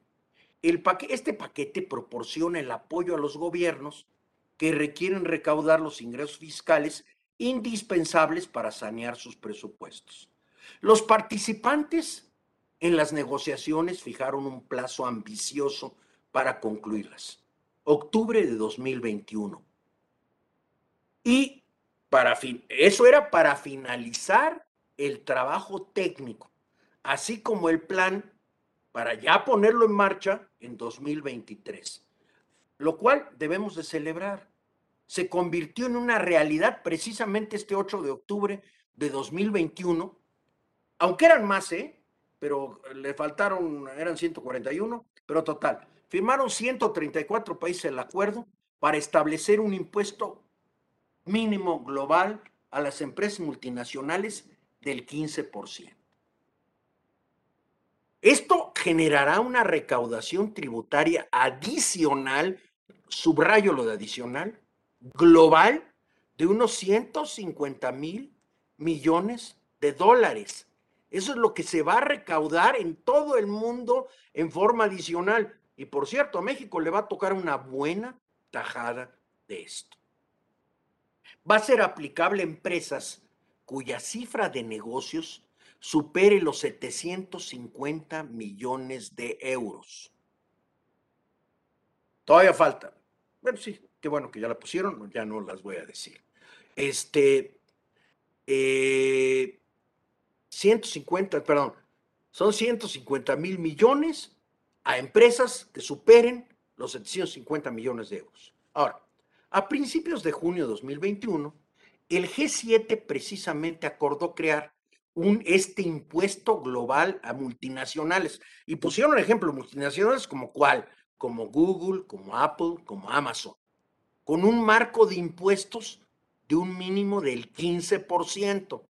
El este paquete proporciona el apoyo a los gobiernos que requieren recaudar los ingresos fiscales indispensables para sanear sus presupuestos. Los participantes en las negociaciones fijaron un plazo ambicioso para concluirlas, octubre de 2021. Y para fin, eso era para finalizar el trabajo técnico, así como el plan para ya ponerlo en marcha en 2023, lo cual debemos de celebrar se convirtió en una realidad precisamente este 8 de octubre de 2021, aunque eran más, ¿eh? pero le faltaron, eran 141, pero total, firmaron 134 países el acuerdo para establecer un impuesto mínimo global a las empresas multinacionales del 15%. Esto generará una recaudación tributaria adicional, subrayo lo de adicional, global de unos 150 mil millones de dólares. Eso es lo que se va a recaudar en todo el mundo en forma adicional. Y por cierto, a México le va a tocar una buena tajada de esto. Va a ser aplicable a empresas cuya cifra de negocios supere los 750 millones de euros. Todavía falta. Bueno, sí, Qué bueno que ya la pusieron, ya no las voy a decir. Este, 150, eh, perdón, son 150 mil millones a empresas que superen los 750 millones de euros. Ahora, a principios de junio de 2021, el G7 precisamente acordó crear este impuesto global a multinacionales. Y pusieron ejemplo multinacionales como cuál, como Google, como Apple, como Amazon con un marco de impuestos de un mínimo del 15%.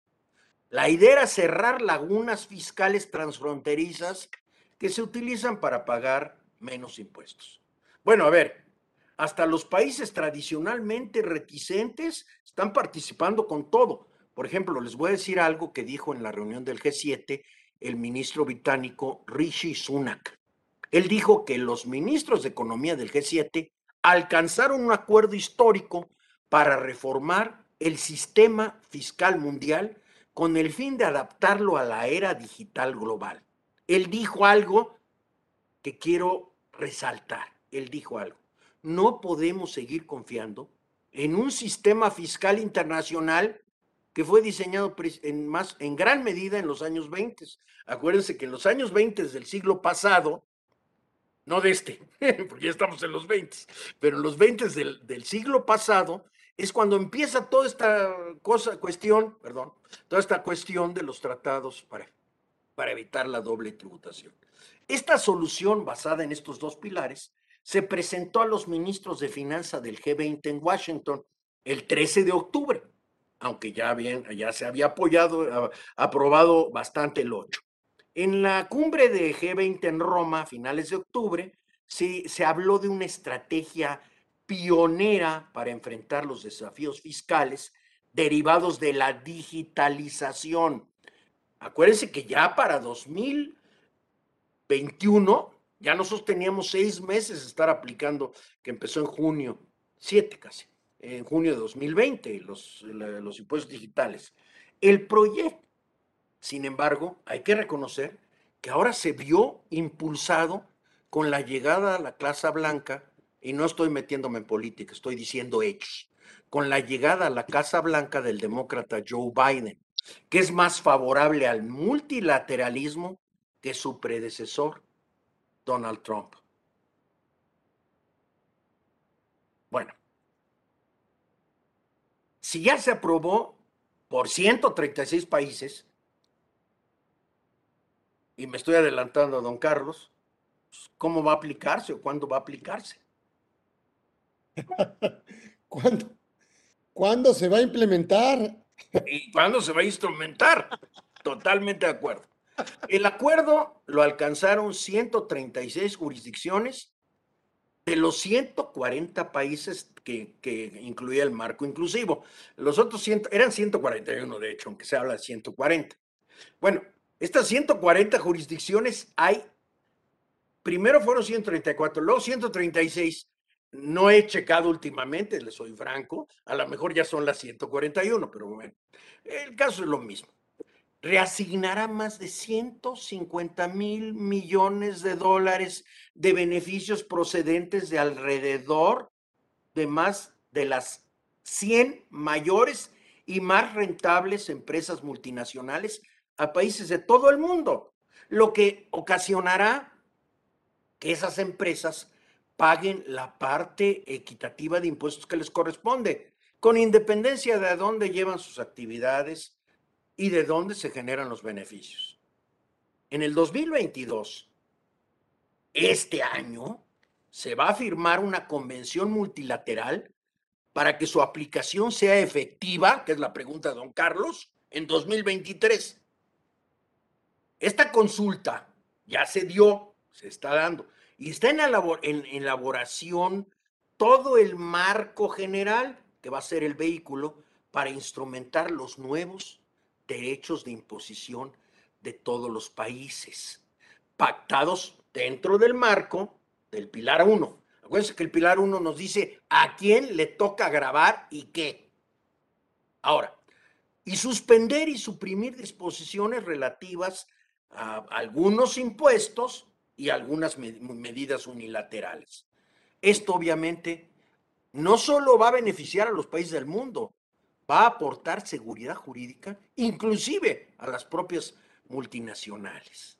La idea era cerrar lagunas fiscales transfronterizas que se utilizan para pagar menos impuestos. Bueno, a ver, hasta los países tradicionalmente reticentes están participando con todo. Por ejemplo, les voy a decir algo que dijo en la reunión del G7 el ministro británico Rishi Sunak. Él dijo que los ministros de economía del G7 alcanzaron un acuerdo histórico para reformar el sistema fiscal mundial con el fin de adaptarlo a la era digital global. Él dijo algo que quiero resaltar. Él dijo algo. No podemos seguir confiando en un sistema fiscal internacional que fue diseñado en, más, en gran medida en los años 20. Acuérdense que en los años 20 del siglo pasado, no de este, porque ya estamos en los 20, pero en los 20 del, del siglo pasado es cuando empieza toda esta cosa, cuestión, perdón, toda esta cuestión de los tratados, para, para evitar la doble tributación. Esta solución basada en estos dos pilares se presentó a los ministros de finanzas del G20 en Washington el 13 de octubre, aunque ya, bien, ya se había apoyado, aprobado bastante el 8. En la cumbre de G20 en Roma, a finales de octubre, se, se habló de una estrategia pionera para enfrentar los desafíos fiscales derivados de la digitalización. Acuérdense que ya para 2021 ya nosotros teníamos seis meses de estar aplicando, que empezó en junio, siete casi, en junio de 2020, los, los impuestos digitales. El proyecto, sin embargo, hay que reconocer que ahora se vio impulsado con la llegada a la Casa Blanca, y no estoy metiéndome en política, estoy diciendo hechos, con la llegada a la Casa Blanca del demócrata Joe Biden, que es más favorable al multilateralismo que su predecesor, Donald Trump. Bueno, si ya se aprobó por 136 países, y me estoy adelantando a don Carlos, pues, ¿cómo va a aplicarse o cuándo va a aplicarse? ¿Cuándo? ¿Cuándo se va a implementar? ¿Y cuándo se va a instrumentar? Totalmente de acuerdo. El acuerdo lo alcanzaron 136 jurisdicciones de los 140 países que, incluía el marco inclusivo. Los otros eran 141, de hecho, aunque se habla de 140. Bueno, estas 140 jurisdicciones hay, primero fueron 134, luego 136. No he checado últimamente, le soy franco, a lo mejor ya son las 141, pero bueno, el caso es lo mismo. Reasignará más de 150 mil millones de dólares de beneficios procedentes de alrededor de más de las 100 mayores y más rentables empresas multinacionales a países de todo el mundo, lo que ocasionará que esas empresas paguen la parte equitativa de impuestos que les corresponde, con independencia de dónde llevan sus actividades, y de dónde se generan los beneficios. En el 2022, este año, se va a firmar una convención multilateral para que su aplicación sea efectiva, que es la pregunta de don Carlos, en 2023. Esta consulta ya se dio, se está dando, y está en, elaboración todo el marco general que va a ser el vehículo para instrumentar los nuevos derechos de imposición de todos los países, pactados dentro del marco del Pilar 1. Acuérdense que el Pilar 1 nos dice a quién le toca grabar y qué. Ahora, y suspender y suprimir disposiciones relativas a algunos impuestos y algunas medidas unilaterales. Esto obviamente no solo va a beneficiar a los países del mundo, va a aportar seguridad jurídica, inclusive a las propias multinacionales.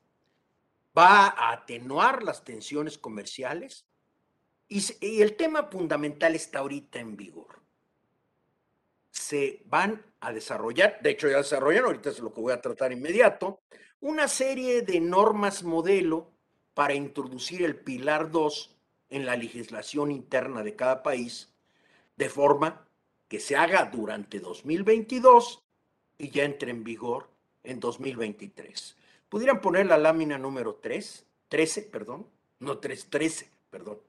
Va a atenuar las tensiones comerciales y, el tema fundamental está ahorita en vigor. Se van a desarrollar, de hecho ya desarrollan, ahorita es lo que voy a tratar inmediato, una serie de normas modelo para introducir el Pilar 2 en la legislación interna de cada país, de forma que se haga durante 2022 y ya entre en vigor en 2023. ¿Pudieran poner la lámina número 3? 13, perdón. No 3, 13, perdón.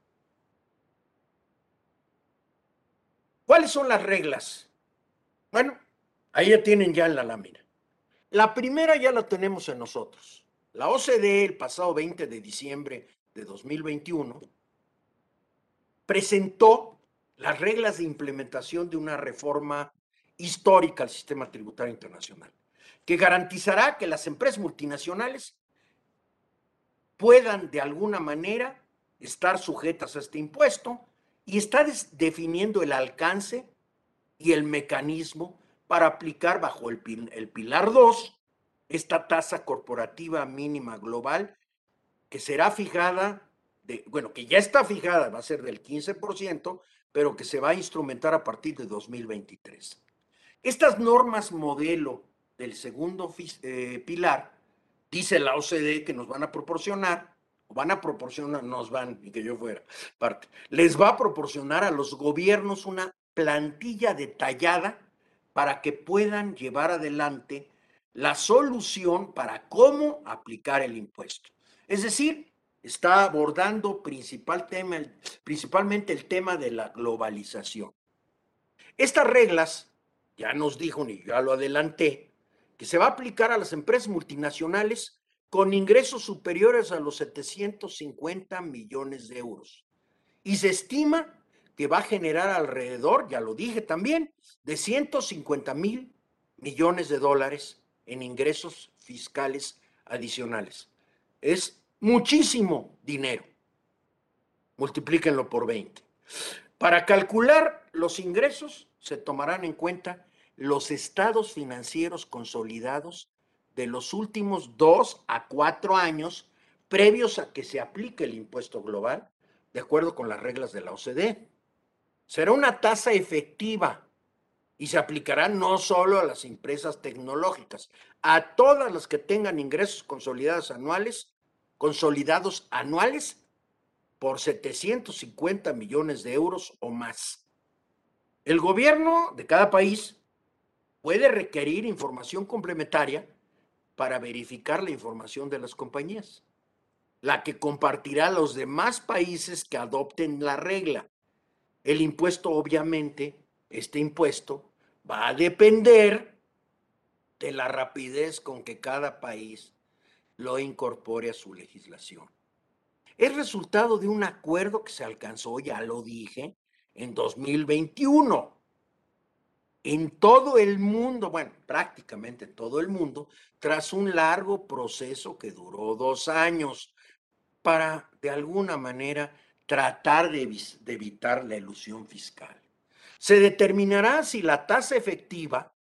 ¿Cuáles son las reglas? Bueno, ahí ya tienen ya en la lámina. La primera ya la tenemos en nosotros. La OCDE el pasado 20 de diciembre de 2021 presentó las reglas de implementación de una reforma histórica al sistema tributario internacional, que garantizará que las empresas multinacionales puedan de alguna manera estar sujetas a este impuesto y está definiendo el alcance y el mecanismo para aplicar bajo el, el pilar 2 esta tasa corporativa mínima global que será fijada, de, bueno, que ya está fijada, va a ser del 15%, pero que se va a instrumentar a partir de 2023. Estas normas modelo del segundo eh, pilar dice la OCDE que nos van a proporcionar, o van a proporcionar, nos van, y que yo fuera parte, les va a proporcionar a los gobiernos una plantilla detallada para que puedan llevar adelante la solución para cómo aplicar el impuesto. Es decir, está abordando principal tema, principalmente el tema de la globalización. Estas reglas, ya nos dijo, y ya lo adelanté, que se va a aplicar a las empresas multinacionales con ingresos superiores a los 750 millones de euros. Y se estima que va a generar alrededor, ya lo dije también, de 150 mil millones de dólares en ingresos fiscales adicionales. Es muchísimo dinero. Multiplíquenlo por 20. Para calcular los ingresos se tomarán en cuenta los estados financieros consolidados de los últimos dos a cuatro años previos a que se aplique el impuesto global, de acuerdo con las reglas de la OCDE. Será una tasa efectiva y se aplicará no solo a las empresas tecnológicas, a todas las que tengan ingresos consolidados anuales, consolidados anuales por 750 millones de euros o más. El gobierno de cada país puede requerir información complementaria para verificar la información de las compañías, la que compartirá los demás países que adopten la regla. El impuesto, obviamente, este impuesto va a depender de la rapidez con que cada país lo incorpore a su legislación. Es resultado de un acuerdo que se alcanzó, ya lo dije, en 2021. En todo el mundo, bueno, prácticamente todo el mundo, tras un largo proceso que duró dos años para, de alguna manera, tratar de, evitar la ilusión fiscal. Se determinará si la tasa efectiva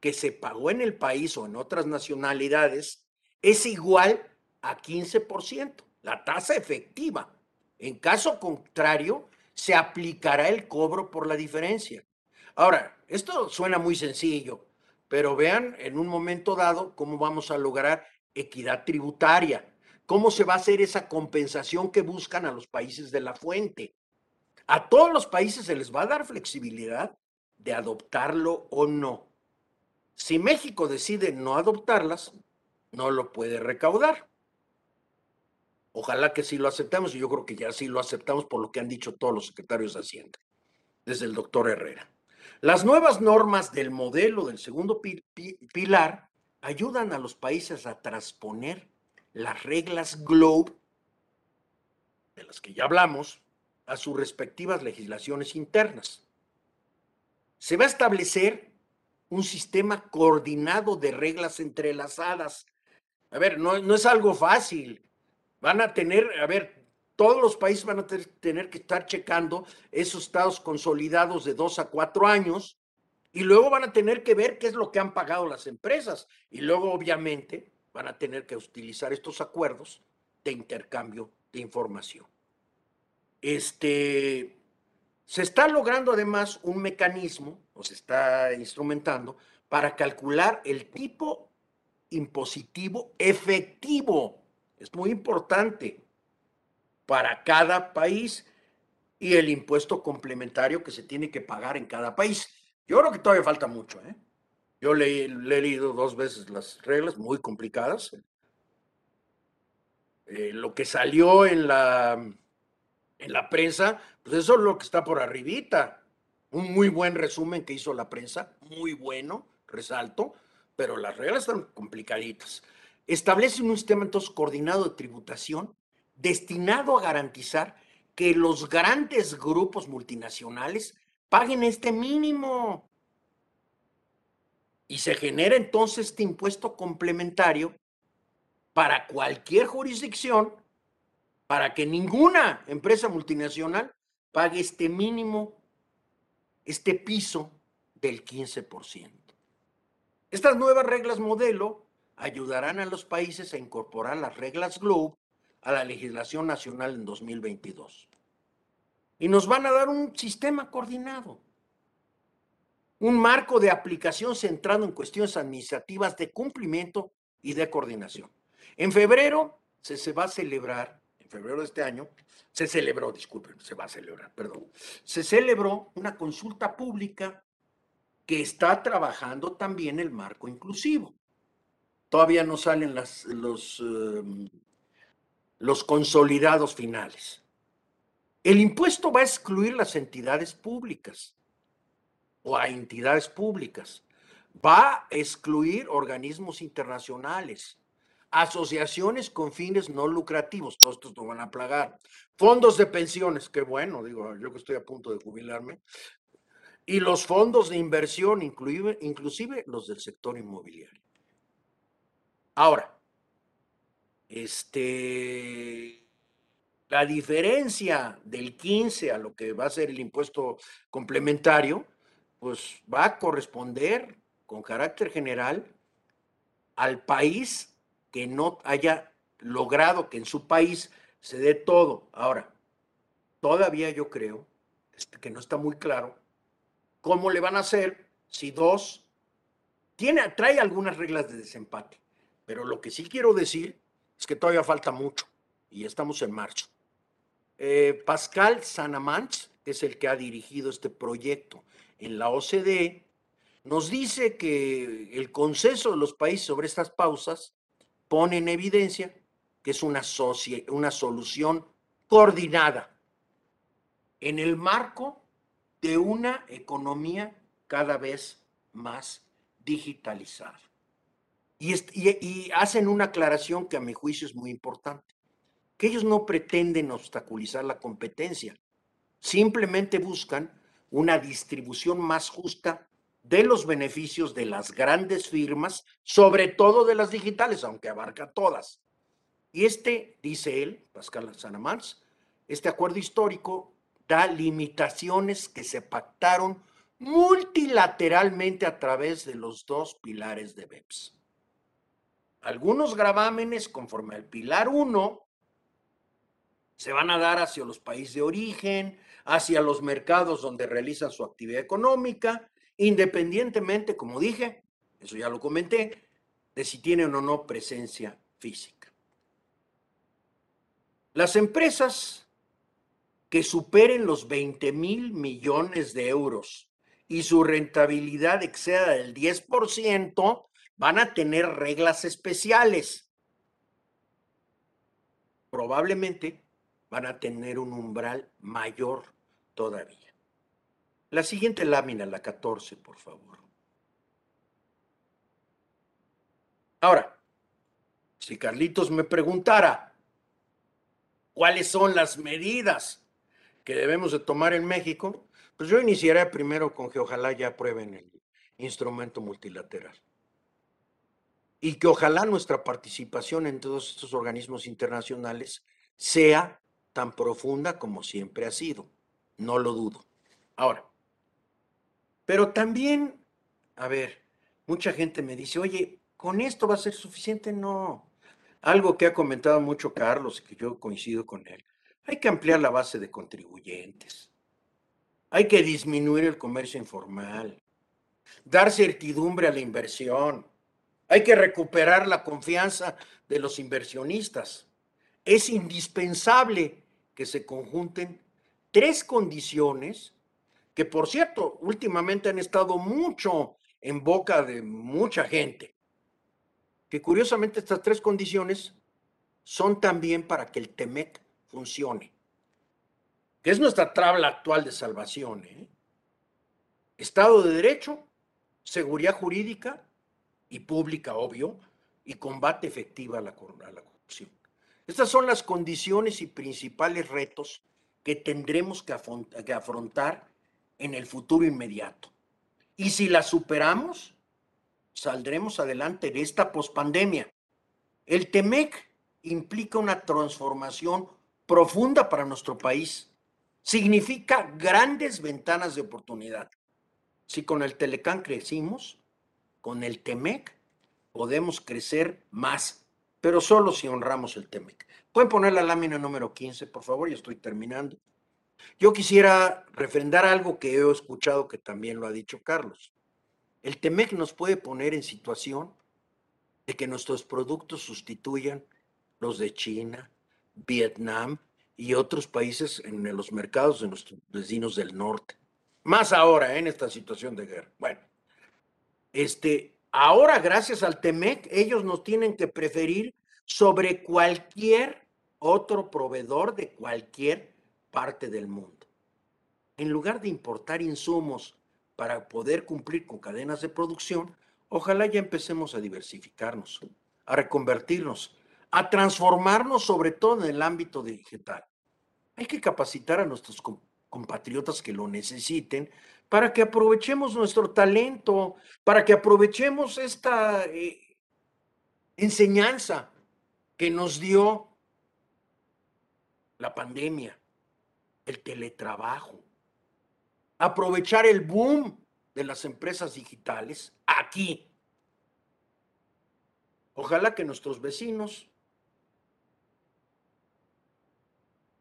que se pagó en el país o en otras nacionalidades es igual a 15%, la tasa efectiva. En caso contrario, se aplicará el cobro por la diferencia. Ahora, esto suena muy sencillo, pero vean en un momento dado cómo vamos a lograr equidad tributaria, cómo se va a hacer esa compensación que buscan a los países de la fuente. A todos los países se les va a dar flexibilidad de adoptarlo o no. Si México decide no adoptarlas, no lo puede recaudar. Ojalá que sí lo aceptemos y yo creo que ya sí lo aceptamos por lo que han dicho todos los secretarios de Hacienda, desde el doctor Herrera. Las nuevas normas del modelo del segundo pilar ayudan a los países a transponer las reglas GLOBE, de las que ya hablamos, a sus respectivas legislaciones internas. Se va a establecer un sistema coordinado de reglas entrelazadas. A ver, no, no es algo fácil. Van a tener, a ver, todos los países van a tener que estar checando esos estados consolidados de dos a cuatro años y luego van a tener que ver qué es lo que han pagado las empresas y luego obviamente van a tener que utilizar estos acuerdos de intercambio de información. Este, se está logrando además un mecanismo, o se está instrumentando, para calcular el tipo impositivo efectivo. Es muy importante para cada país y el impuesto complementario que se tiene que pagar en cada país. Yo creo que todavía falta mucho. ¿eh? Yo le, he leído dos veces las reglas, muy complicadas. Eh, lo que salió en la en la prensa, pues eso es lo que está por arribita. Un muy buen resumen que hizo la prensa, muy bueno, resalto, pero las reglas están complicaditas. Establece un sistema entonces coordinado de tributación destinado a garantizar que los grandes grupos multinacionales paguen este mínimo. Y se genera entonces este impuesto complementario para cualquier jurisdicción para que ninguna empresa multinacional pague este mínimo, este piso del 15%. Estas nuevas reglas modelo ayudarán a los países a incorporar las reglas GLOBE a la legislación nacional en 2022. Y nos van a dar un sistema coordinado, un marco de aplicación centrado en cuestiones administrativas de cumplimiento y de coordinación. En febrero se, se va a celebrar, febrero de este año, se celebró, disculpen, se va a celebrar, perdón, se celebró una consulta pública que está trabajando también el marco inclusivo. Todavía no salen los, em, los consolidados finales. El impuesto va a excluir las entidades públicas o a entidades públicas. Va a excluir organismos internacionales, asociaciones con fines no lucrativos, todos estos no van a plagar. Fondos de pensiones, qué bueno, digo, yo que estoy a punto de jubilarme. Y los fondos de inversión, inclusive, inclusive los del sector inmobiliario. Ahora, este, la diferencia del 15 a lo que va a ser el impuesto complementario, pues va a corresponder con carácter general al país que no haya logrado que en su país se dé todo. Ahora, todavía yo creo este, que no está muy claro cómo le van a hacer si dos tiene, trae algunas reglas de desempate. Pero lo que sí quiero decir es que todavía falta mucho y estamos en marzo. Eh, Pascal Sanamans, que es el que ha dirigido este proyecto en la OCDE, nos dice que el consenso de los países sobre estas pausas pone en evidencia que es una, solución coordinada en el marco de una economía cada vez más digitalizada. Y, y, hacen una aclaración que a mi juicio es muy importante que ellos no pretenden obstaculizar la competencia, simplemente buscan una distribución más justa de los beneficios de las grandes firmas, sobre todo de las digitales, aunque abarca todas. Y este, dice él, Pascal Sanamans, este acuerdo histórico da limitaciones que se pactaron multilateralmente a través de los dos pilares de BEPS. Algunos gravámenes, conforme al pilar 1, se van a dar hacia los países de origen, hacia los mercados donde realizan su actividad económica, independientemente, como dije, eso ya lo comenté, de si tienen o no presencia física. Las empresas que superen los 20 mil millones de euros y su rentabilidad exceda del 10%, van a tener reglas especiales. Probablemente van a tener un umbral mayor todavía. La siguiente lámina, la 14, por favor. Ahora, si Carlitos me preguntara cuáles son las medidas que debemos de tomar en México, pues yo iniciaría primero con que ojalá ya aprueben el instrumento multilateral. Y que ojalá nuestra participación en todos estos organismos internacionales sea tan profunda como siempre ha sido. No lo dudo. Ahora, pero también, a ver, mucha gente me dice, oye, ¿con esto va a ser suficiente? No. Algo que ha comentado mucho Carlos y que yo coincido con él. Hay que ampliar la base de contribuyentes. Hay que disminuir el comercio informal. Dar certidumbre a la inversión. Hay que recuperar la confianza de los inversionistas es indispensable que se conjunten tres condiciones que, por cierto, últimamente han estado mucho en boca de mucha gente, que curiosamente estas tres condiciones son también para que el TEMEC funcione, que es nuestra tabla actual de salvación. ¿eh? Estado de Derecho, seguridad jurídica y pública, obvio, y combate efectivo a la, a la corrupción. Estas son las condiciones y principales retos que tendremos que, afrontar en el futuro inmediato. Y si las superamos, saldremos adelante de esta pospandemia. El TEMEC implica una transformación profunda para nuestro país. Significa grandes ventanas de oportunidad. Si con el Telecán crecimos, con el TEMEC podemos crecer más pero solo si honramos el TEMEC. Pueden poner la lámina número 15, por favor, ya estoy terminando. Yo quisiera refrendar algo que he escuchado que también lo ha dicho Carlos. El TEMEC nos puede poner en situación de que nuestros productos sustituyan los de China, Vietnam y otros países en los mercados de nuestros vecinos del norte. Más ahora, ¿eh? en esta situación de guerra. Bueno, este, ahora gracias al TEMEC, ellos nos tienen que preferir sobre cualquier otro proveedor de cualquier parte del mundo. En lugar de importar insumos para poder cumplir con cadenas de producción, ojalá ya empecemos a diversificarnos, a reconvertirnos, a transformarnos sobre todo en el ámbito digital. Hay que capacitar a nuestros compatriotas que lo necesiten para que aprovechemos nuestro talento, para que aprovechemos esta eh, enseñanza que nos dio la pandemia, el teletrabajo, aprovechar el boom de las empresas digitales aquí. Ojalá que nuestros vecinos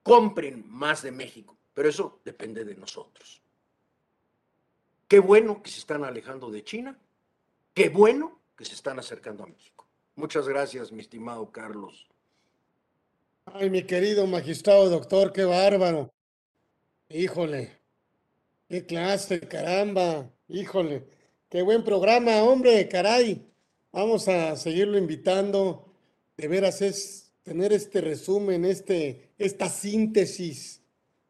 compren más de México, pero eso depende de nosotros. Qué bueno que se están alejando de China, qué bueno que se están acercando a México. Muchas gracias, mi estimado Carlos. Ay, mi querido magistrado doctor, qué bárbaro. Híjole, qué clase, caramba, híjole, qué buen programa, hombre, caray. Vamos a seguirlo invitando. De veras es tener este resumen, este, esta síntesis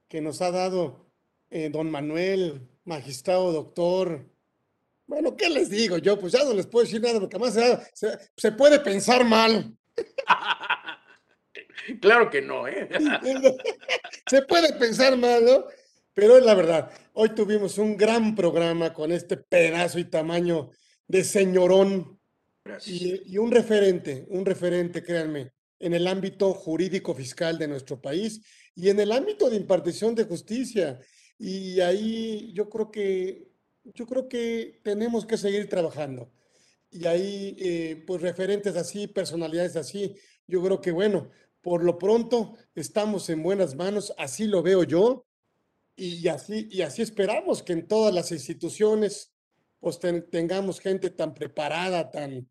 que nos ha dado eh, don Manuel, magistrado doctor. Bueno, ¿qué les digo yo? Pues ya no les puedo decir nada porque más se, se puede pensar mal. claro que no, ¿eh? se puede pensar mal, ¿no? Pero es la verdad. Hoy tuvimos un gran programa con este pedazo y tamaño de señorón. Y, y, un referente, un referente, créanme en el ámbito jurídico fiscal de nuestro país y en el ámbito de impartición de justicia. Y ahí yo creo que, yo creo que tenemos que seguir trabajando. Y ahí, eh, pues referentes así, personalidades así, yo creo que bueno, por lo pronto estamos en buenas manos, así lo veo yo, y así, y así esperamos que en todas las instituciones pues tengamos gente tan preparada, tan,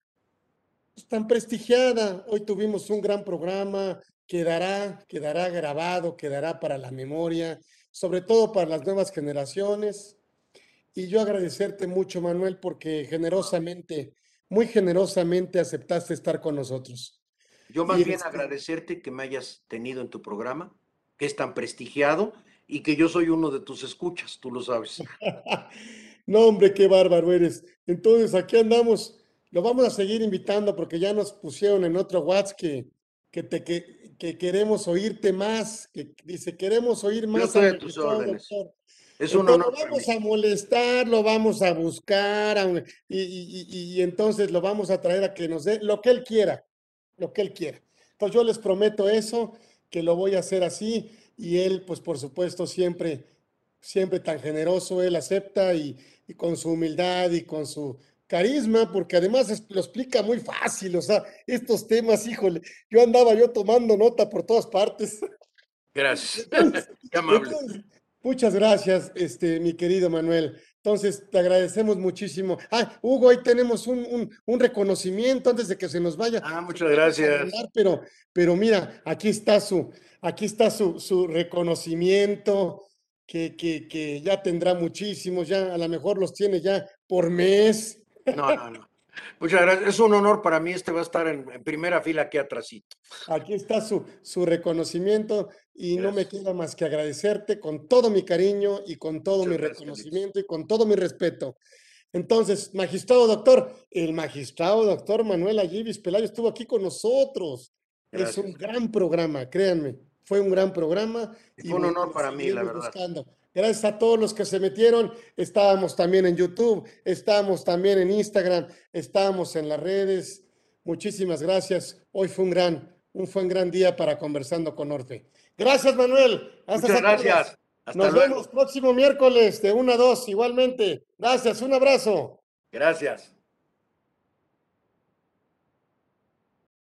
pues, tan prestigiada. Hoy tuvimos un gran programa, quedará, quedará grabado, quedará para la memoria, sobre todo para las nuevas generaciones. Y yo agradecerte mucho, Manuel, porque generosamente, muy generosamente aceptaste estar con nosotros. Yo más bien agradecerte que me hayas tenido en tu programa, que es tan prestigiado y que yo soy uno de tus escuchas, tú lo sabes. no, hombre, qué bárbaro eres. Entonces, aquí andamos lo vamos a seguir invitando porque ya nos pusieron en otro WhatsApp que, que, te, que, queremos oírte más, que dice, queremos oír más. Yo tus órdenes. Es un honor. Lo vamos a molestar, lo vamos a buscar y, y, y, entonces lo vamos a traer a que nos dé lo que él quiera, lo que él quiera. Entonces yo les prometo eso, que lo voy a hacer así y él, pues por supuesto, siempre, siempre tan generoso, él acepta y, y con su humildad y con su carisma, porque además lo explica muy fácil, o sea, estos temas, híjole, yo andaba yo tomando nota por todas partes. Gracias. Qué amable. muchas gracias, este, mi querido Manuel. Entonces, te agradecemos muchísimo. Ah, Hugo, ahí tenemos un, un, reconocimiento antes de que se nos vaya. Ah, muchas gracias. pero, pero mira, aquí está su, aquí está su, su reconocimiento, que, que, que ya tendrá muchísimos, ya a lo mejor los tiene ya por mes. No, no, no. Muchas gracias. Es un honor para mí. Este va a estar en, primera fila aquí atrásito. Aquí está su, su reconocimiento y no me queda más que agradecerte con todo mi cariño y con todo mi reconocimiento y con todo mi respeto. Entonces, magistrado doctor, el magistrado doctor Manuel Ayibis Pelayo estuvo aquí con nosotros. Es un gran programa, créanme. Fue un gran programa. Y fue un honor para mí, la verdad. Gracias a todos los que se metieron. Estábamos también en YouTube, estábamos también en Instagram, estábamos en las redes. Muchísimas gracias. Hoy fue un gran, un fue un gran día para conversando con Orfe. Gracias, Manuel. Muchas gracias. Nos vemos próximo miércoles de 1 a 2 igualmente. Gracias, un abrazo. Gracias.